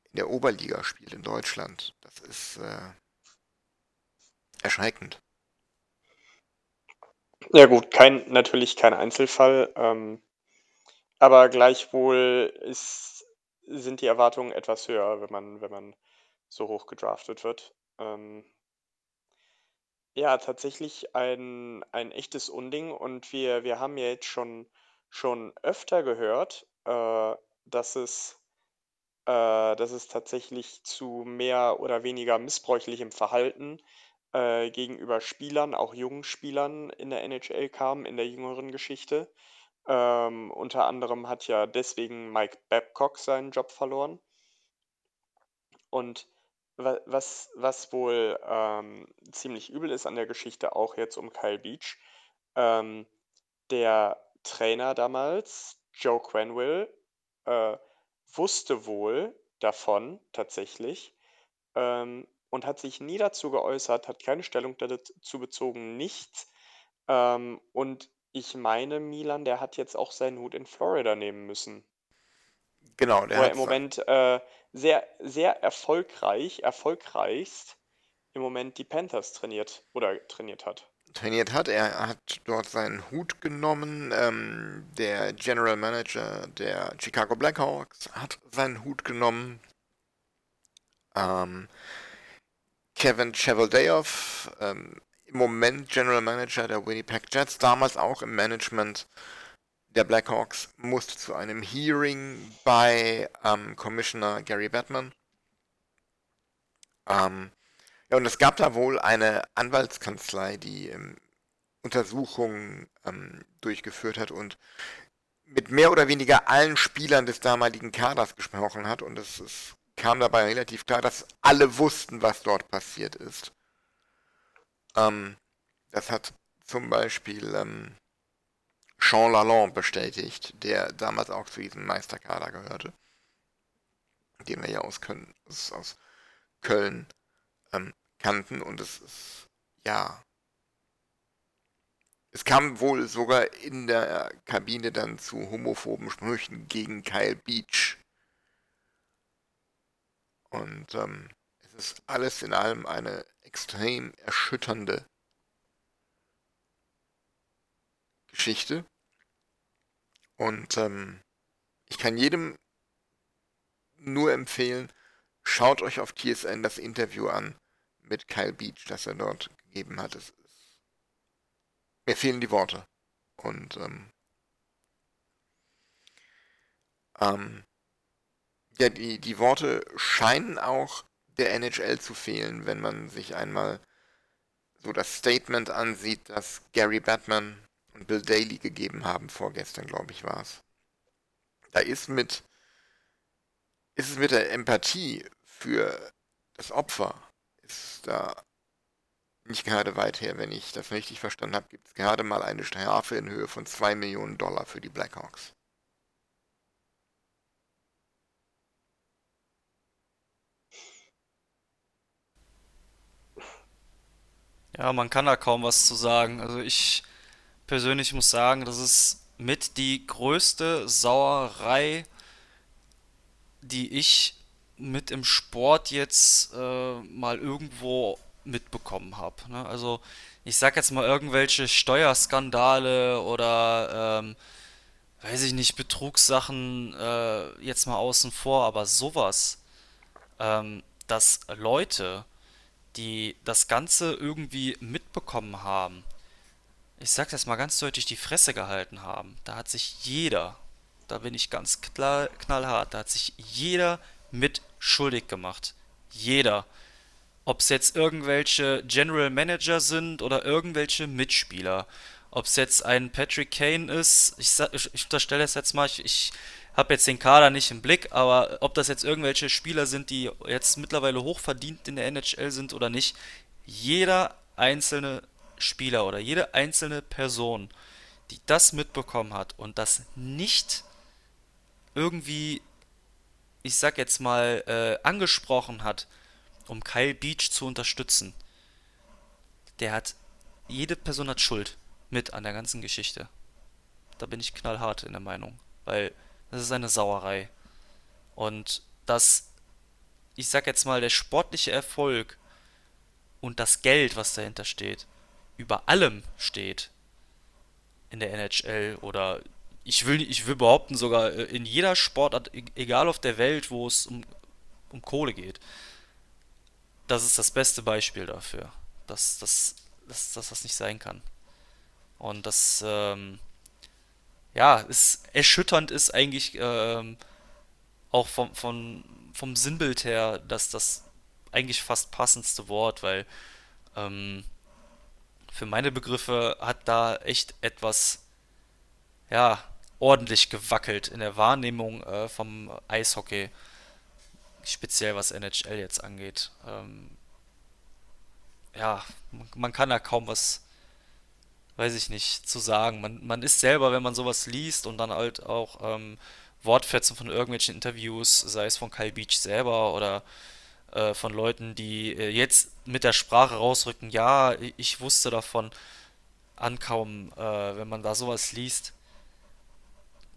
in der Oberliga spielt in Deutschland. Das ist äh, erschreckend. Ja gut, kein, natürlich kein Einzelfall, ähm, aber gleichwohl ist sind die Erwartungen etwas höher, wenn man, wenn man so hoch gedraftet wird. Ähm, ja, tatsächlich ein, ein echtes Unding und wir, wir haben ja jetzt schon, schon öfter gehört, äh, dass es, äh, dass es tatsächlich zu mehr oder weniger missbräuchlichem Verhalten äh, gegenüber Spielern, auch jungen Spielern in der NHL kam, in der jüngeren Geschichte. Ähm, unter anderem hat ja deswegen Mike Babcock seinen Job verloren. Und was, was wohl ähm, ziemlich übel ist an der Geschichte, auch jetzt um Kyle Beach, ähm, der Trainer damals, Joe Quenville, äh, wusste wohl davon tatsächlich ähm, und hat sich nie dazu geäußert, hat keine Stellung dazu bezogen, nichts. Ähm, und ich meine, Milan, der hat jetzt auch seinen Hut in Florida nehmen müssen. Genau, der Wo er im Moment äh, sehr, sehr erfolgreich, erfolgreichst im Moment die Panthers trainiert oder trainiert hat. Trainiert hat, er hat dort seinen Hut genommen. Ähm, der General Manager der Chicago Blackhawks hat seinen Hut genommen. Ähm, Kevin Cheveldayoff ähm, im Moment General Manager der Winnipeg Jets, damals auch im Management der Blackhawks, musste zu einem Hearing bei ähm, Commissioner Gary Batman. Ähm, ja, und es gab da wohl eine Anwaltskanzlei, die ähm, Untersuchungen ähm, durchgeführt hat und mit mehr oder weniger allen Spielern des damaligen Kaders gesprochen hat. Und es, es kam dabei relativ klar, dass alle wussten, was dort passiert ist. Ähm, das hat zum Beispiel ähm, Jean Lalonde bestätigt, der damals auch zu diesem Meisterkader gehörte. den wir ja aus Köln, aus Köln ähm, kannten. Und es ist, ja, es kam wohl sogar in der Kabine dann zu homophoben Sprüchen gegen Kyle Beach. Und ähm, es ist alles in allem eine extrem erschütternde Geschichte. Und ähm, ich kann jedem nur empfehlen, schaut euch auf TSN das Interview an mit Kyle Beach, das er dort gegeben hat. Es ist, mir fehlen die Worte. Und ähm, ähm, ja, die, die Worte scheinen auch der NHL zu fehlen, wenn man sich einmal so das Statement ansieht, das Gary Batman und Bill Daly gegeben haben, vorgestern, glaube ich, war es. Da ist mit, ist es mit der Empathie für das Opfer, ist da nicht gerade weit her, wenn ich das richtig verstanden habe, gibt es gerade mal eine Strafe in Höhe von 2 Millionen Dollar für die Blackhawks. Ja, man kann da kaum was zu sagen. Also ich persönlich muss sagen, das ist mit die größte Sauerei, die ich mit im Sport jetzt äh, mal irgendwo mitbekommen habe. Ne? Also ich sag jetzt mal irgendwelche Steuerskandale oder ähm, weiß ich nicht, Betrugssachen äh, jetzt mal außen vor, aber sowas, ähm, dass Leute, die das Ganze irgendwie mitbekommen haben, ich sag das mal ganz deutlich, die Fresse gehalten haben. Da hat sich jeder, da bin ich ganz klar, knallhart, da hat sich jeder mit schuldig gemacht. Jeder. Ob es jetzt irgendwelche General Manager sind oder irgendwelche Mitspieler. Ob es jetzt ein Patrick Kane ist, ich, ich, ich unterstelle es jetzt mal, ich, ich habe jetzt den Kader nicht im Blick, aber ob das jetzt irgendwelche Spieler sind, die jetzt mittlerweile hochverdient in der NHL sind oder nicht, jeder einzelne Spieler oder jede einzelne Person, die das mitbekommen hat und das nicht irgendwie, ich sag jetzt mal, äh, angesprochen hat, um Kyle Beach zu unterstützen, der hat, jede Person hat Schuld mit an der ganzen Geschichte. Da bin ich knallhart in der Meinung, weil das ist eine Sauerei. Und das, ich sag jetzt mal, der sportliche Erfolg und das Geld, was dahinter steht, über allem steht in der NHL oder ich will, ich will behaupten, sogar äh, in jeder Sportart, e-, egal auf der Welt, wo es um, um Kohle geht. Das ist das beste Beispiel dafür, dass, dass, dass, dass das nicht sein kann. Und das, ähm, ja, ist erschütternd ist eigentlich ähm, auch vom, vom, vom Sinnbild her, dass das eigentlich fast passendste Wort, weil ähm, für meine Begriffe hat da echt etwas, ja, ordentlich gewackelt in der Wahrnehmung äh, vom Eishockey, speziell was NHL jetzt angeht. Ähm, ja, man, man, kann da kaum was, weiß ich nicht, zu sagen. Man, man ist selber, wenn man sowas liest und dann halt auch ähm, Wortfetzen von irgendwelchen Interviews, sei es von Kyle Beach selber oder äh, von Leuten, die äh, jetzt mit der Sprache rausrücken, ja, ich wusste davon, ankaum, äh, wenn man da sowas liest.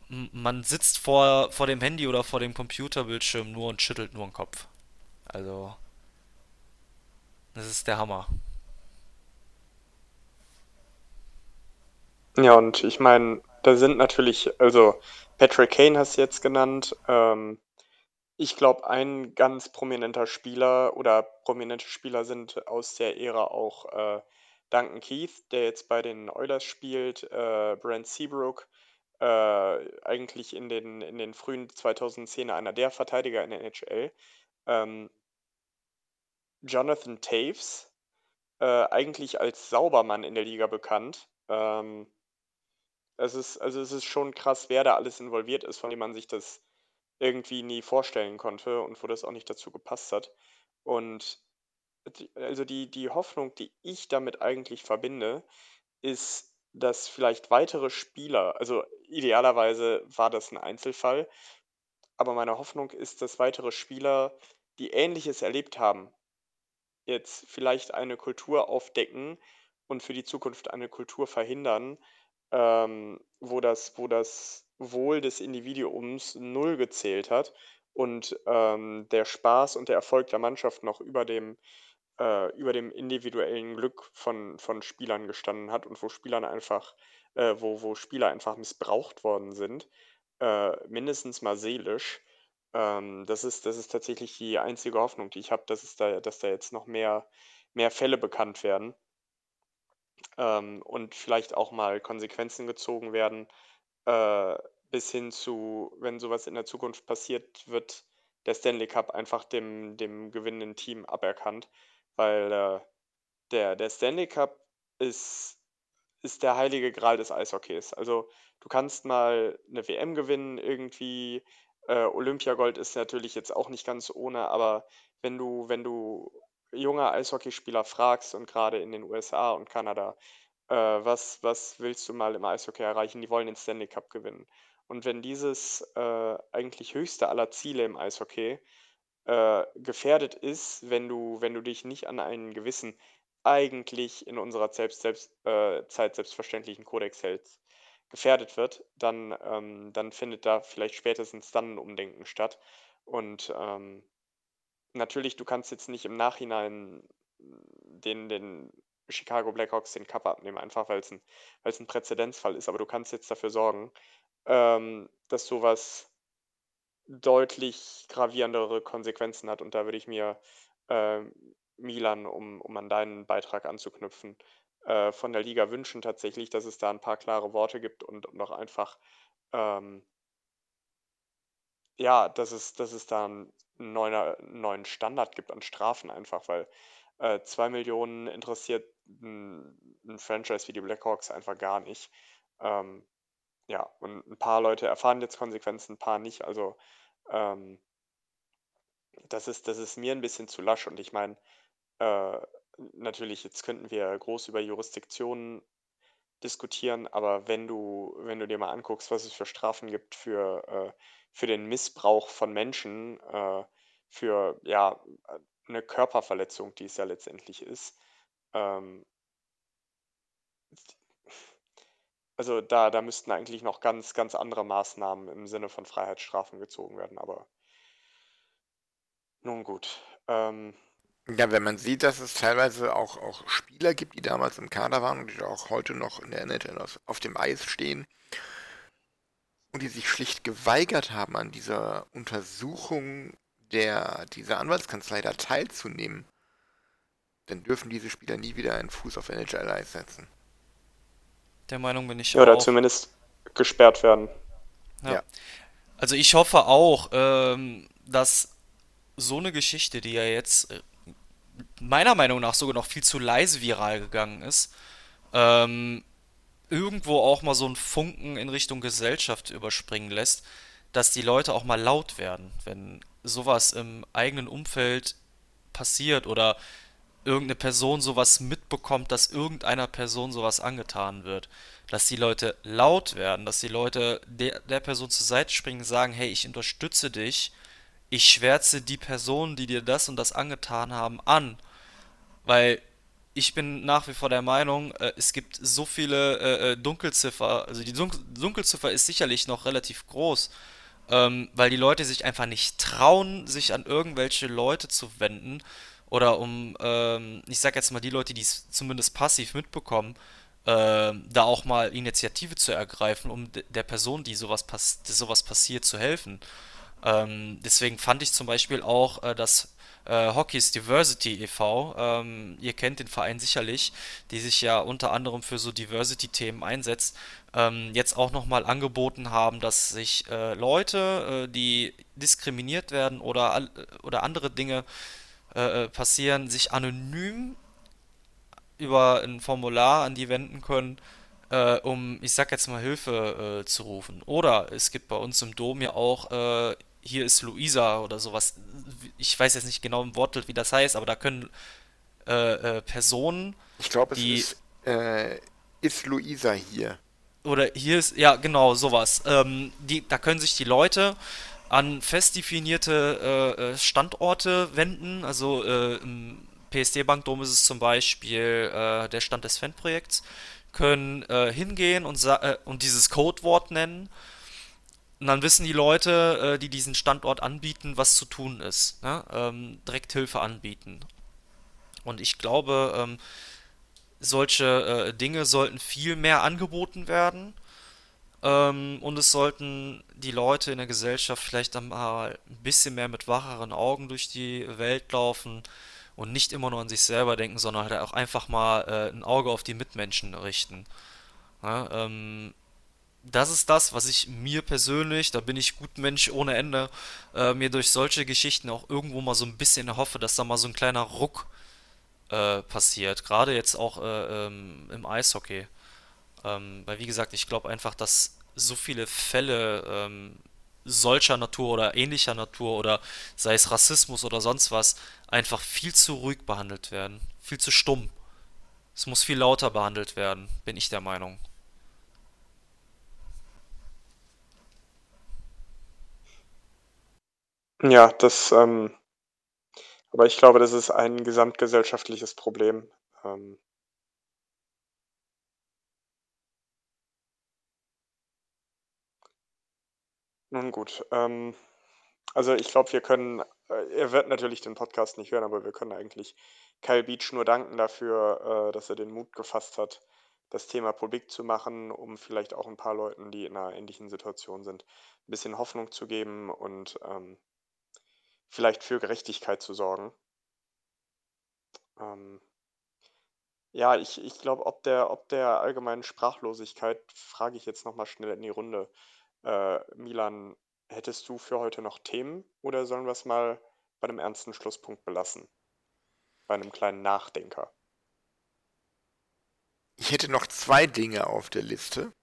Man sitzt vor, vor dem Handy oder vor dem Computerbildschirm nur und schüttelt nur den Kopf. Also, das ist der Hammer. Ja, und ich meine, da sind natürlich, also Patrick Kane hast du jetzt genannt, ähm, ich glaube, ein ganz prominenter Spieler oder prominente Spieler sind aus der Ära auch äh, Duncan Keith, der jetzt bei den Oilers spielt, äh, Brent Seabrook, äh, eigentlich in den, in den frühen 2010er einer der Verteidiger in der NHL. Ähm, Jonathan Taves, äh, eigentlich als Saubermann in der Liga bekannt. Ähm, es ist, also es ist schon krass, wer da alles involviert ist, von dem man sich das irgendwie nie vorstellen konnte und wo das auch nicht dazu gepasst hat. Und also die, die Hoffnung, die ich damit eigentlich verbinde, ist, dass vielleicht weitere Spieler, also idealerweise war das ein Einzelfall, aber meine Hoffnung ist, dass weitere Spieler, die Ähnliches erlebt haben, jetzt vielleicht eine Kultur aufdecken und für die Zukunft eine Kultur verhindern, ähm, wo das, wo das Wohl des Individuums null gezählt hat und ähm, der Spaß und der Erfolg der Mannschaft noch über dem, äh, über dem individuellen Glück von, von Spielern gestanden hat und wo Spielern einfach, äh, wo, wo Spieler einfach missbraucht worden sind, äh, mindestens mal seelisch. Ähm, das ist, das ist tatsächlich die einzige Hoffnung, die ich habe, dass da, dass da jetzt noch mehr, mehr Fälle bekannt werden ähm, und vielleicht auch mal Konsequenzen gezogen werden, äh, bis hin zu, wenn sowas in der Zukunft passiert, wird der Stanley Cup einfach dem, dem gewinnenden Team aberkannt, weil äh, der, der Stanley Cup ist, ist der heilige Gral des Eishockeys. Also du kannst mal eine WM gewinnen, irgendwie. Äh, Olympiagold ist natürlich jetzt auch nicht ganz ohne, aber wenn du, wenn du junge Eishockeyspieler fragst und gerade in den USA und Kanada, äh, was, was willst du mal im Eishockey erreichen? Die wollen den Stanley Cup gewinnen. Und wenn dieses äh, eigentlich höchste aller Ziele im Eishockey äh, gefährdet ist, wenn du, wenn du dich nicht an einen gewissen, eigentlich in unserer selbst, selbst, äh, Zeit selbstverständlichen Kodex hältst, gefährdet wird, dann, ähm, dann findet da vielleicht spätestens dann ein Umdenken statt. Und ähm, natürlich, du kannst jetzt nicht im Nachhinein den, den Chicago Blackhawks den Cup abnehmen, einfach weil es ein, ein Präzedenzfall ist, aber du kannst jetzt dafür sorgen, ähm, dass sowas deutlich gravierendere Konsequenzen hat. Und da würde ich mir äh, Milan, um, um an deinen Beitrag anzuknüpfen, äh, von der Liga wünschen tatsächlich, dass es da ein paar klare Worte gibt und, und auch einfach, ähm, ja, dass es, dass es da einen neuen, Standard gibt an Strafen einfach, weil äh, zwei Millionen interessiert ein, ein Franchise wie die Blackhawks einfach gar nicht. Ähm, ja, und ein paar Leute erfahren jetzt Konsequenzen, ein paar nicht. Also ähm, das ist, das ist mir ein bisschen zu lasch. Und ich meine, äh, natürlich, jetzt könnten wir groß über Jurisdiktionen diskutieren, aber wenn du, wenn du dir mal anguckst, was es für Strafen gibt für, äh, für den Missbrauch von Menschen, äh, für ja, eine Körperverletzung, die es ja letztendlich ist, ähm, also da, da müssten eigentlich noch ganz, ganz andere Maßnahmen im Sinne von Freiheitsstrafen gezogen werden, aber nun gut. Ähm, ja, wenn man sieht, dass es teilweise auch, auch Spieler gibt, die damals im Kader waren und die auch heute noch in der NHL auf dem Eis stehen und die sich schlicht geweigert haben, an dieser Untersuchung der, dieser Anwaltskanzlei da teilzunehmen, dann dürfen diese Spieler nie wieder einen Fuß auf NHL Eis setzen. Der Meinung bin ich ja, auch. Oder zumindest gesperrt werden. Ja. ja. Also ich hoffe auch, ähm, dass so eine Geschichte, die ja jetzt äh, meiner Meinung nach sogar noch viel zu leise viral gegangen ist, ähm, irgendwo auch mal so einen Funken in Richtung Gesellschaft überspringen lässt, dass die Leute auch mal laut werden, wenn sowas im eigenen Umfeld passiert oder irgendeine Person sowas mitbekommt, dass irgendeiner Person sowas angetan wird. Dass die Leute laut werden, dass die Leute der, der Person zur Seite springen sagen, hey, ich unterstütze dich, ich schwärze die Personen, die dir das und das angetan haben, an. Weil ich bin nach wie vor der Meinung, äh, es gibt so viele äh, äh Dunkelziffer, also die Dunkelziffer ist sicherlich noch relativ groß, ähm, weil die Leute sich einfach nicht trauen, sich an irgendwelche Leute zu wenden oder um, ähm, ich sag jetzt mal, die Leute, die es zumindest passiv mitbekommen, äh, da auch mal Initiative zu ergreifen, um der Person, die sowas, pass sowas passiert, zu helfen. Ähm, deswegen fand ich zum Beispiel auch, äh, dass äh, Hockeys Diversity e.V., ähm, ihr kennt den Verein sicherlich, die sich ja unter anderem für so Diversity-Themen einsetzt, ähm, jetzt auch nochmal angeboten haben, dass sich äh, Leute, äh, die diskriminiert werden oder, oder andere Dinge äh, äh, passieren, sich anonym über ein Formular an die wenden können, äh, um, ich sag jetzt mal, Hilfe zu rufen. Oder es gibt bei uns im Dom ja auch, hier ist Luisa oder sowas. Ich weiß jetzt nicht genau im Wortbild, wie das heißt, aber da können äh, Personen. Ich glaube, es die, ist, ist Luisa hier. Oder hier ist, ja, genau, sowas. Ähm, die, da können sich die Leute an fest definierte äh, äh Standorte wenden. Also äh, im PSD-Bankdom ist es zum Beispiel äh, der Stand des Fan-Projekts, können äh, hingehen und, äh, und dieses Codewort nennen. Und dann wissen die Leute, äh, die diesen Standort anbieten, was zu tun ist. Ne? Ähm, direkt Hilfe anbieten. Und ich glaube, ähm, solche äh, Dinge sollten viel mehr angeboten werden. Ähm, und es sollten die Leute in der Gesellschaft vielleicht einmal ein bisschen mehr mit wacheren Augen durch die Welt laufen und nicht immer nur an sich selber denken, sondern halt auch einfach mal äh, ein Auge auf die Mitmenschen richten. Ja, ähm, das ist das, was ich mir persönlich, da bin ich gut Mensch ohne Ende, äh, mir durch solche Geschichten auch irgendwo mal so ein bisschen erhoffe, dass da mal so ein kleiner Ruck äh, passiert. Gerade jetzt auch äh, ähm, im Eishockey. Ähm, weil wie gesagt, ich glaube einfach, dass so viele Fälle ähm, solcher Natur oder ähnlicher Natur oder sei es Rassismus oder sonst was, einfach viel zu ruhig behandelt werden. Viel zu stumm. Es muss viel lauter behandelt werden, bin ich der Meinung. Ja, das, ähm, aber ich glaube, das ist ein gesamtgesellschaftliches Problem. Ähm, nun gut, ähm, also ich glaube, wir können, äh, er wird natürlich den Podcast nicht hören, aber wir können eigentlich Kyle Beach nur danken dafür, äh, dass er den Mut gefasst hat, das Thema publik zu machen, um vielleicht auch ein paar Leuten, die in einer ähnlichen Situation sind, ein bisschen Hoffnung zu geben und ähm, vielleicht für Gerechtigkeit zu sorgen. Ähm, ja, ich, ich glaube, ob der, ob der allgemeinen Sprachlosigkeit frage ich jetzt nochmal schnell in die Runde. Äh, Milan, hättest du für heute noch Themen oder sollen wir es mal bei einem ernsten Schlusspunkt belassen? Bei einem kleinen Nachdenker. Ich hätte noch zwei Dinge auf der Liste.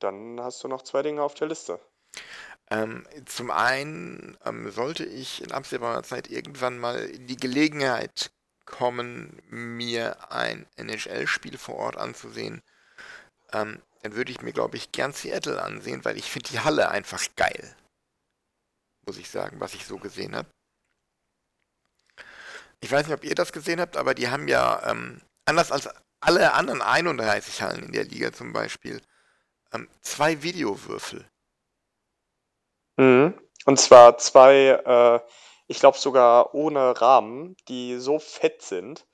Dann hast du noch zwei Dinge auf der Liste. Ähm, zum einen ähm, sollte ich in absehbarer Zeit irgendwann mal in die Gelegenheit kommen, mir ein NHL-Spiel vor Ort anzusehen, ähm, dann würde ich mir, glaube ich, gern Seattle ansehen, weil ich finde die Halle einfach geil. Muss ich sagen, was ich so gesehen habe. Ich weiß nicht, ob ihr das gesehen habt, aber die haben ja, ähm, anders als alle anderen 31 Hallen in der Liga zum Beispiel, ähm, zwei Videowürfel. Mhm. Und zwar zwei, äh, ich glaube sogar ohne Rahmen, die so fett sind,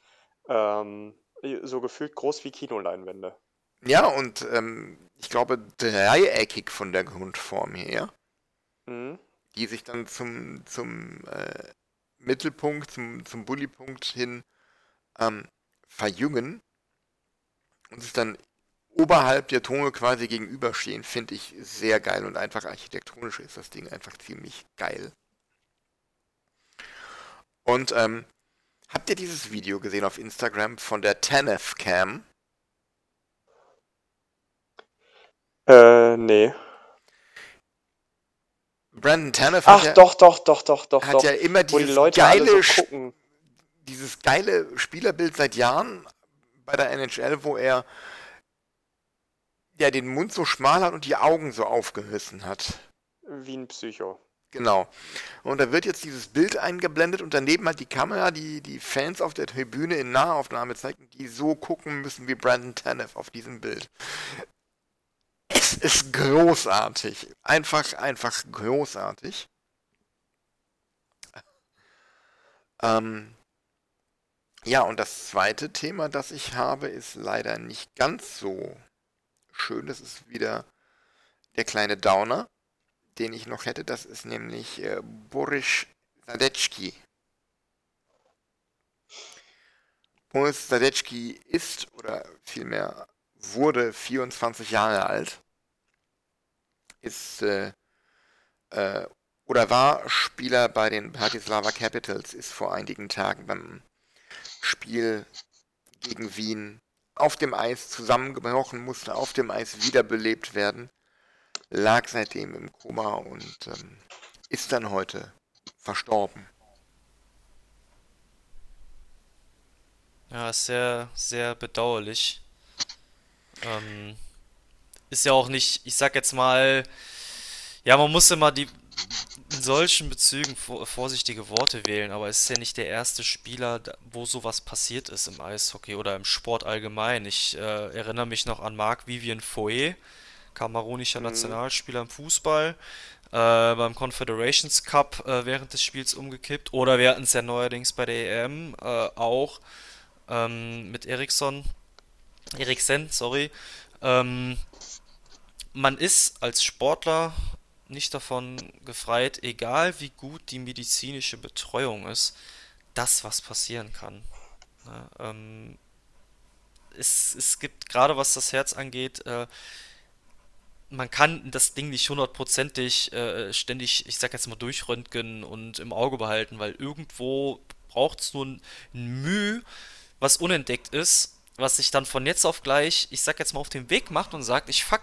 ähm, so gefühlt groß wie Kinoleinwände. Ja, und ähm, ich glaube dreieckig von der Grundform her, Mhm. die sich dann zum, zum äh, Mittelpunkt, zum, zum Bullypunkt hin ähm, verjüngen und sich dann oberhalb der Tone quasi gegenüberstehen, finde ich sehr geil und einfach architektonisch ist das Ding einfach ziemlich geil. Und ähm, habt ihr dieses Video gesehen auf Instagram von der Tanef Cam? Äh, nee. Brandon Tanef Ach, ja, doch, doch, doch, doch, doch, hat doch. ja immer die dieses Leute geile, so dieses geile Spielerbild seit Jahren bei der NHL, wo er ja den Mund so schmal hat und die Augen so aufgerissen hat. Wie ein Psycho. Genau. Und da wird jetzt dieses Bild eingeblendet und daneben hat die Kamera, die die Fans auf der Tribüne in Nahaufnahme zeigt, die so gucken müssen wie Brandon Tanev auf diesem Bild. Es ist großartig. Einfach, einfach großartig. Ähm, ja, und das zweite Thema, das ich habe, ist leider nicht ganz so schön. Das ist wieder der kleine Downer, den ich noch hätte. Das ist nämlich äh, Boris Sadecki. Boris Sadecki ist, oder vielmehr wurde 24 Jahre alt. Ist, äh, äh, oder war Spieler bei den Bratislava Capitals, ist vor einigen Tagen beim Spiel gegen Wien auf dem Eis zusammengebrochen, musste auf dem Eis wiederbelebt werden, lag seitdem im Koma und ähm, ist dann heute verstorben. Ja, sehr, sehr bedauerlich. Ähm, ist ja auch nicht, ich sag jetzt mal, ja, man muss immer die, in solchen Bezügen vorsichtige Worte wählen, aber es ist ja nicht der erste Spieler, wo sowas passiert ist im Eishockey oder im Sport allgemein. Ich äh, erinnere mich noch an Marc Vivien Foe, kamerunischer mhm. Nationalspieler im Fußball, äh, beim Confederations Cup äh, während des Spiels umgekippt. Oder wir hatten es ja neuerdings bei der EM äh, auch ähm, mit Eriksson, Eriksen, sorry. Ähm, man ist als Sportler nicht davon gefreit, egal wie gut die medizinische Betreuung ist, das, was passieren kann. Ja, ähm, es, es gibt gerade was das Herz angeht, äh, man kann das Ding nicht hundertprozentig äh, ständig, ich sag jetzt mal, durchröntgen und im Auge behalten, weil irgendwo braucht es nur ein, ein Mühe, was unentdeckt ist, was sich dann von jetzt auf gleich, ich sag jetzt mal, auf den Weg macht und sagt, ich fuck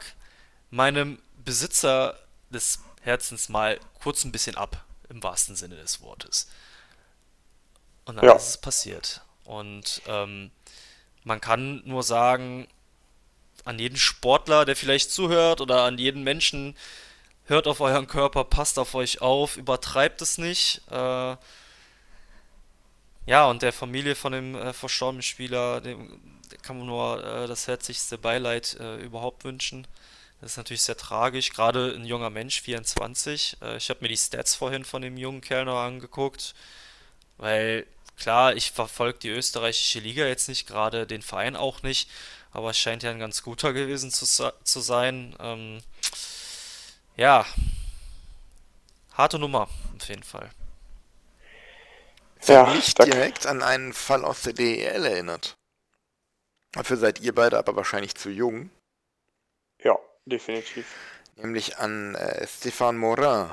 meinem Besitzer des Herzens mal kurz ein bisschen ab, im wahrsten Sinne des Wortes. Und dann ja. ist es passiert. Und ähm, man kann nur sagen, an jeden Sportler, der vielleicht zuhört, oder an jeden Menschen, hört auf euren Körper, passt auf euch auf, übertreibt es nicht. Äh, ja, und der Familie von dem äh, verstorbenen Spieler, dem, kann man nur äh, das herzlichste Beileid äh, überhaupt wünschen. Das ist natürlich sehr tragisch, gerade ein junger Mensch, 24. Äh, ich habe mir die Stats vorhin von dem jungen Kerl noch angeguckt, weil klar, ich verfolge die österreichische Liga jetzt nicht gerade, den Verein auch nicht, aber es scheint ja ein ganz guter gewesen zu, zu sein. Ähm, ja, harte Nummer auf jeden Fall. Ja, mich direkt an einen Fall aus der DEL erinnert. Dafür seid ihr beide aber wahrscheinlich zu jung. Ja definitiv. Nämlich an äh, Stefan Morin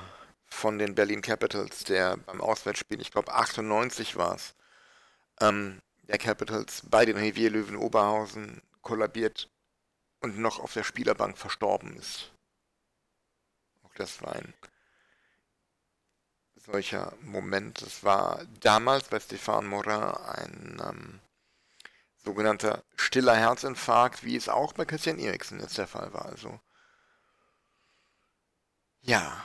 von den Berlin Capitals, der beim Auswärtsspiel, ich glaube 98 war es, ähm, der Capitals bei den Revier Löwen Oberhausen kollabiert und noch auf der Spielerbank verstorben ist. Auch das war ein solcher Moment. Das war damals bei Stefan Morin ein ähm, sogenannter stiller Herzinfarkt, wie es auch bei Christian Eriksen jetzt der Fall war. Also ja,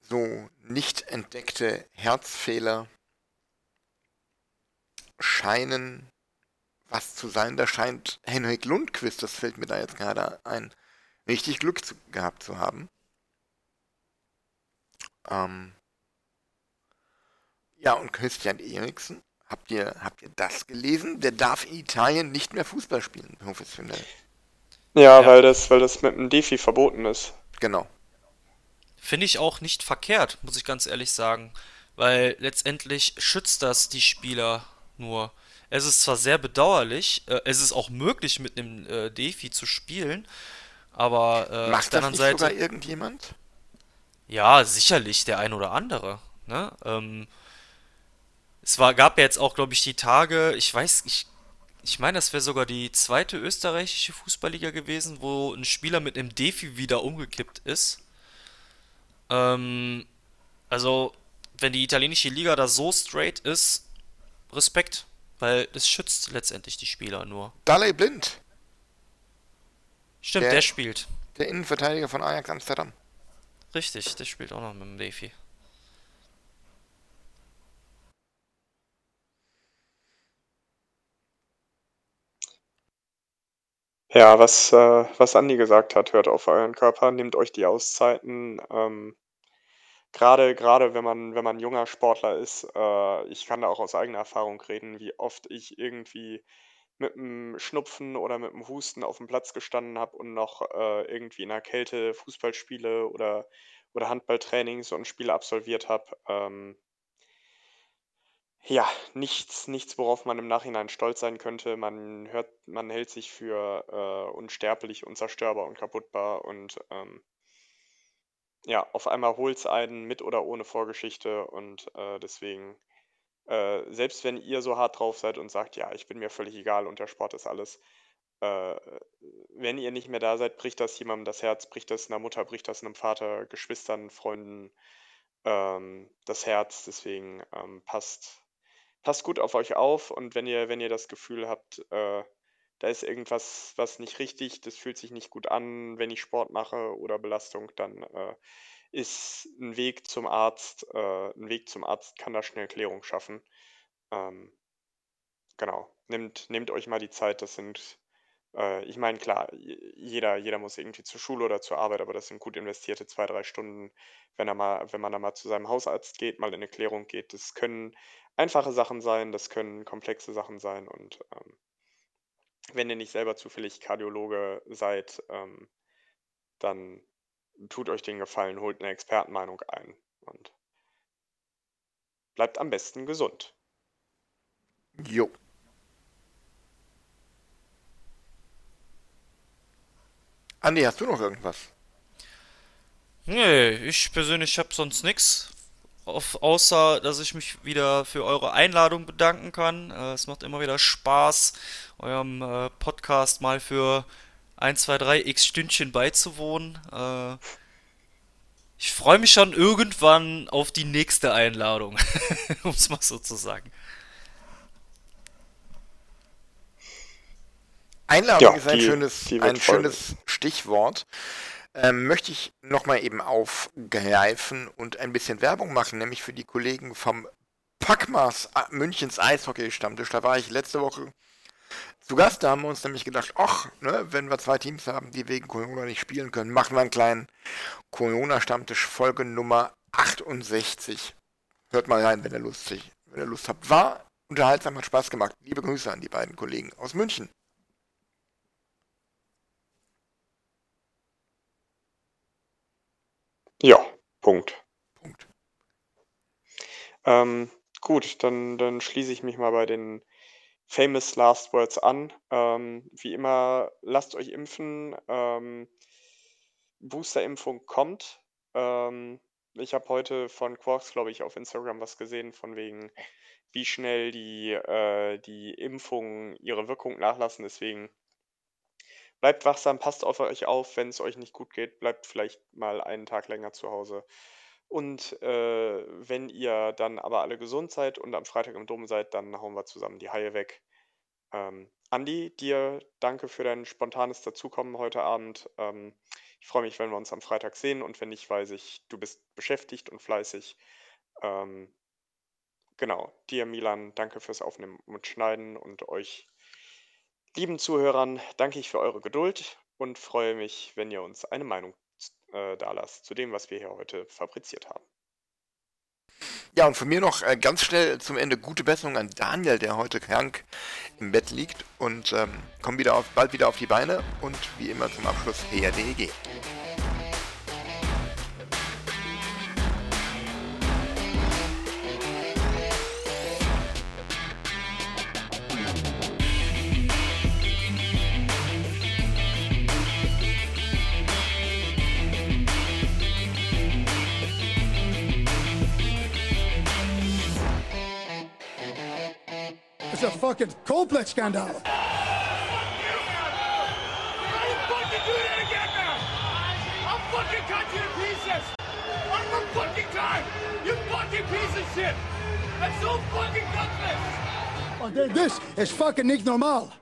so nicht entdeckte Herzfehler scheinen was zu sein. Da scheint Henrik Lundqvist, das fällt mir da jetzt gerade ein, richtig Glück zu, gehabt zu haben. Ähm, ja, und Christian Eriksen Habt ihr, habt ihr das gelesen? Der darf in Italien nicht mehr Fußball spielen, professionell. Ja, ja. weil das, weil das mit dem Defi verboten ist. Genau. Finde ich auch nicht verkehrt, muss ich ganz ehrlich sagen. Weil letztendlich schützt das die Spieler nur. Es ist zwar sehr bedauerlich, äh, es ist auch möglich, mit einem äh, Defi zu spielen, aber äh, Macht auf der anderen Seite. sogar irgendjemand? Ja, sicherlich der ein oder andere. Ne? Ähm, es war, gab ja jetzt auch, glaube ich, die Tage, ich weiß, ich, ich meine, das wäre sogar die zweite österreichische Fußballliga gewesen, wo ein Spieler mit einem Defi wieder umgekippt ist. Ähm, also, wenn die italienische Liga da so straight ist, Respekt, weil das schützt letztendlich die Spieler nur. Daley Blind. Stimmt, der, der spielt. Der Innenverteidiger von Ajax Amsterdam. Richtig, der spielt auch noch mit dem Defi. Ja, was, äh, was Andi gesagt hat, hört auf euren Körper, nehmt euch die Auszeiten. Ähm, gerade, gerade wenn man, wenn man junger Sportler ist, äh, ich kann da auch aus eigener Erfahrung reden, wie oft ich irgendwie mit einem Schnupfen oder mit einem Husten auf dem Platz gestanden habe und noch äh, irgendwie in der Kälte Fußballspiele oder, oder Handballtrainings und Spiele absolviert habe. Ähm, ja, nichts nichts, worauf man im Nachhinein stolz sein könnte. Man hört man hält sich für, äh, unsterblich, unzerstörbar, unkaputtbar und, ähm ja, auf einmal holt es einen mit oder ohne Vorgeschichte und, äh, deswegen, äh, selbst wenn ihr so hart drauf seid und sagt: „Ja, ich bin mir völlig egal und der Sport ist alles“, äh, wenn ihr nicht mehr da seid, bricht das jemandem das Herz, bricht das einer Mutter, bricht das einem Vater, Geschwistern, Freunden, ähm, das Herz. Deswegen, ähm, passt passt gut auf euch auf und wenn ihr, wenn ihr das Gefühl habt, äh, da ist irgendwas, was nicht richtig, das fühlt sich nicht gut an, wenn ich Sport mache oder Belastung, dann äh, ist ein Weg zum Arzt, äh, ein Weg zum Arzt kann da schnell Klärung schaffen. Ähm, genau. Nehmt, nehmt euch mal die Zeit, das sind, äh, ich meine, klar, jeder, jeder muss irgendwie zur Schule oder zur Arbeit, aber das sind gut investierte zwei, drei Stunden, wenn er mal, wenn man da mal zu seinem Hausarzt geht, mal in eine Klärung geht. Das können einfache Sachen sein, das können komplexe Sachen sein und ähm, wenn ihr nicht selber zufällig Kardiologe seid, ähm, dann tut euch den Gefallen, holt eine Expertenmeinung ein und bleibt am besten gesund. Jo. Andi, hast du noch irgendwas? Nee, ich persönlich habe sonst nichts. Außer, dass ich mich wieder für eure Einladung bedanken kann. Äh, es macht immer wieder Spaß, eurem äh, Podcast mal für 1, 2, 3 x Stündchen beizuwohnen. Äh, ich freue mich schon irgendwann auf die nächste Einladung, um es mal so zu sagen. Einladung Ja, ist ein die- schönes, die ein schönes Stichwort. Ähm, möchte ich nochmal eben aufgreifen und ein bisschen Werbung machen, nämlich für die Kollegen vom Packmas äh, Münchens Eishockey-Stammtisch. Da war ich letzte Woche zu Gast. Da haben wir uns nämlich gedacht, ach, ne, wenn wir zwei Teams haben, die wegen Corona nicht spielen können, machen wir einen kleinen Corona-Stammtisch, Folge Nummer 68. Hört mal rein, wenn ihr lustig, wenn ihr Lust habt. War unterhaltsam, hat Spaß gemacht. Liebe Grüße an die beiden Kollegen aus München. Ja, Punkt. Punkt. Ähm, gut, dann, dann schließe ich mich mal bei den famous Last Words an. Ähm, wie immer, lasst euch impfen. Ähm, Boosterimpfung kommt. Ähm, ich habe heute von Quarks, glaube ich, auf Instagram was gesehen, von wegen, wie schnell die, äh, die Impfungen ihre Wirkung nachlassen. Deswegen bleibt wachsam, passt auf euch auf, wenn es euch nicht gut geht, bleibt vielleicht mal einen Tag länger zu Hause. Und äh, wenn ihr dann aber alle gesund seid und am Freitag im Dom seid, dann hauen wir zusammen die Haie weg. Ähm, Andi, dir danke für dein spontanes Dazukommen heute Abend. Ähm, ich freue mich, wenn wir uns am Freitag sehen und wenn nicht, weiß ich, du bist beschäftigt und fleißig. Ähm, genau, dir Milan, danke fürs Aufnehmen und Schneiden und euch lieben Zuhörern danke ich für eure Geduld und freue mich, wenn ihr uns eine Meinung äh, da lasst zu dem, was wir hier heute fabriziert haben. Ja, und von mir noch äh, ganz schnell zum Ende gute Besserung an Daniel, der heute krank im Bett liegt. Und ähm, komm wieder auf, bald wieder auf die Beine. Und wie immer zum Abschluss HRDEG. suplex Scandala. You fucking piece of shit! That's so fucking gutless! Oh, this is fucking Nick Normal.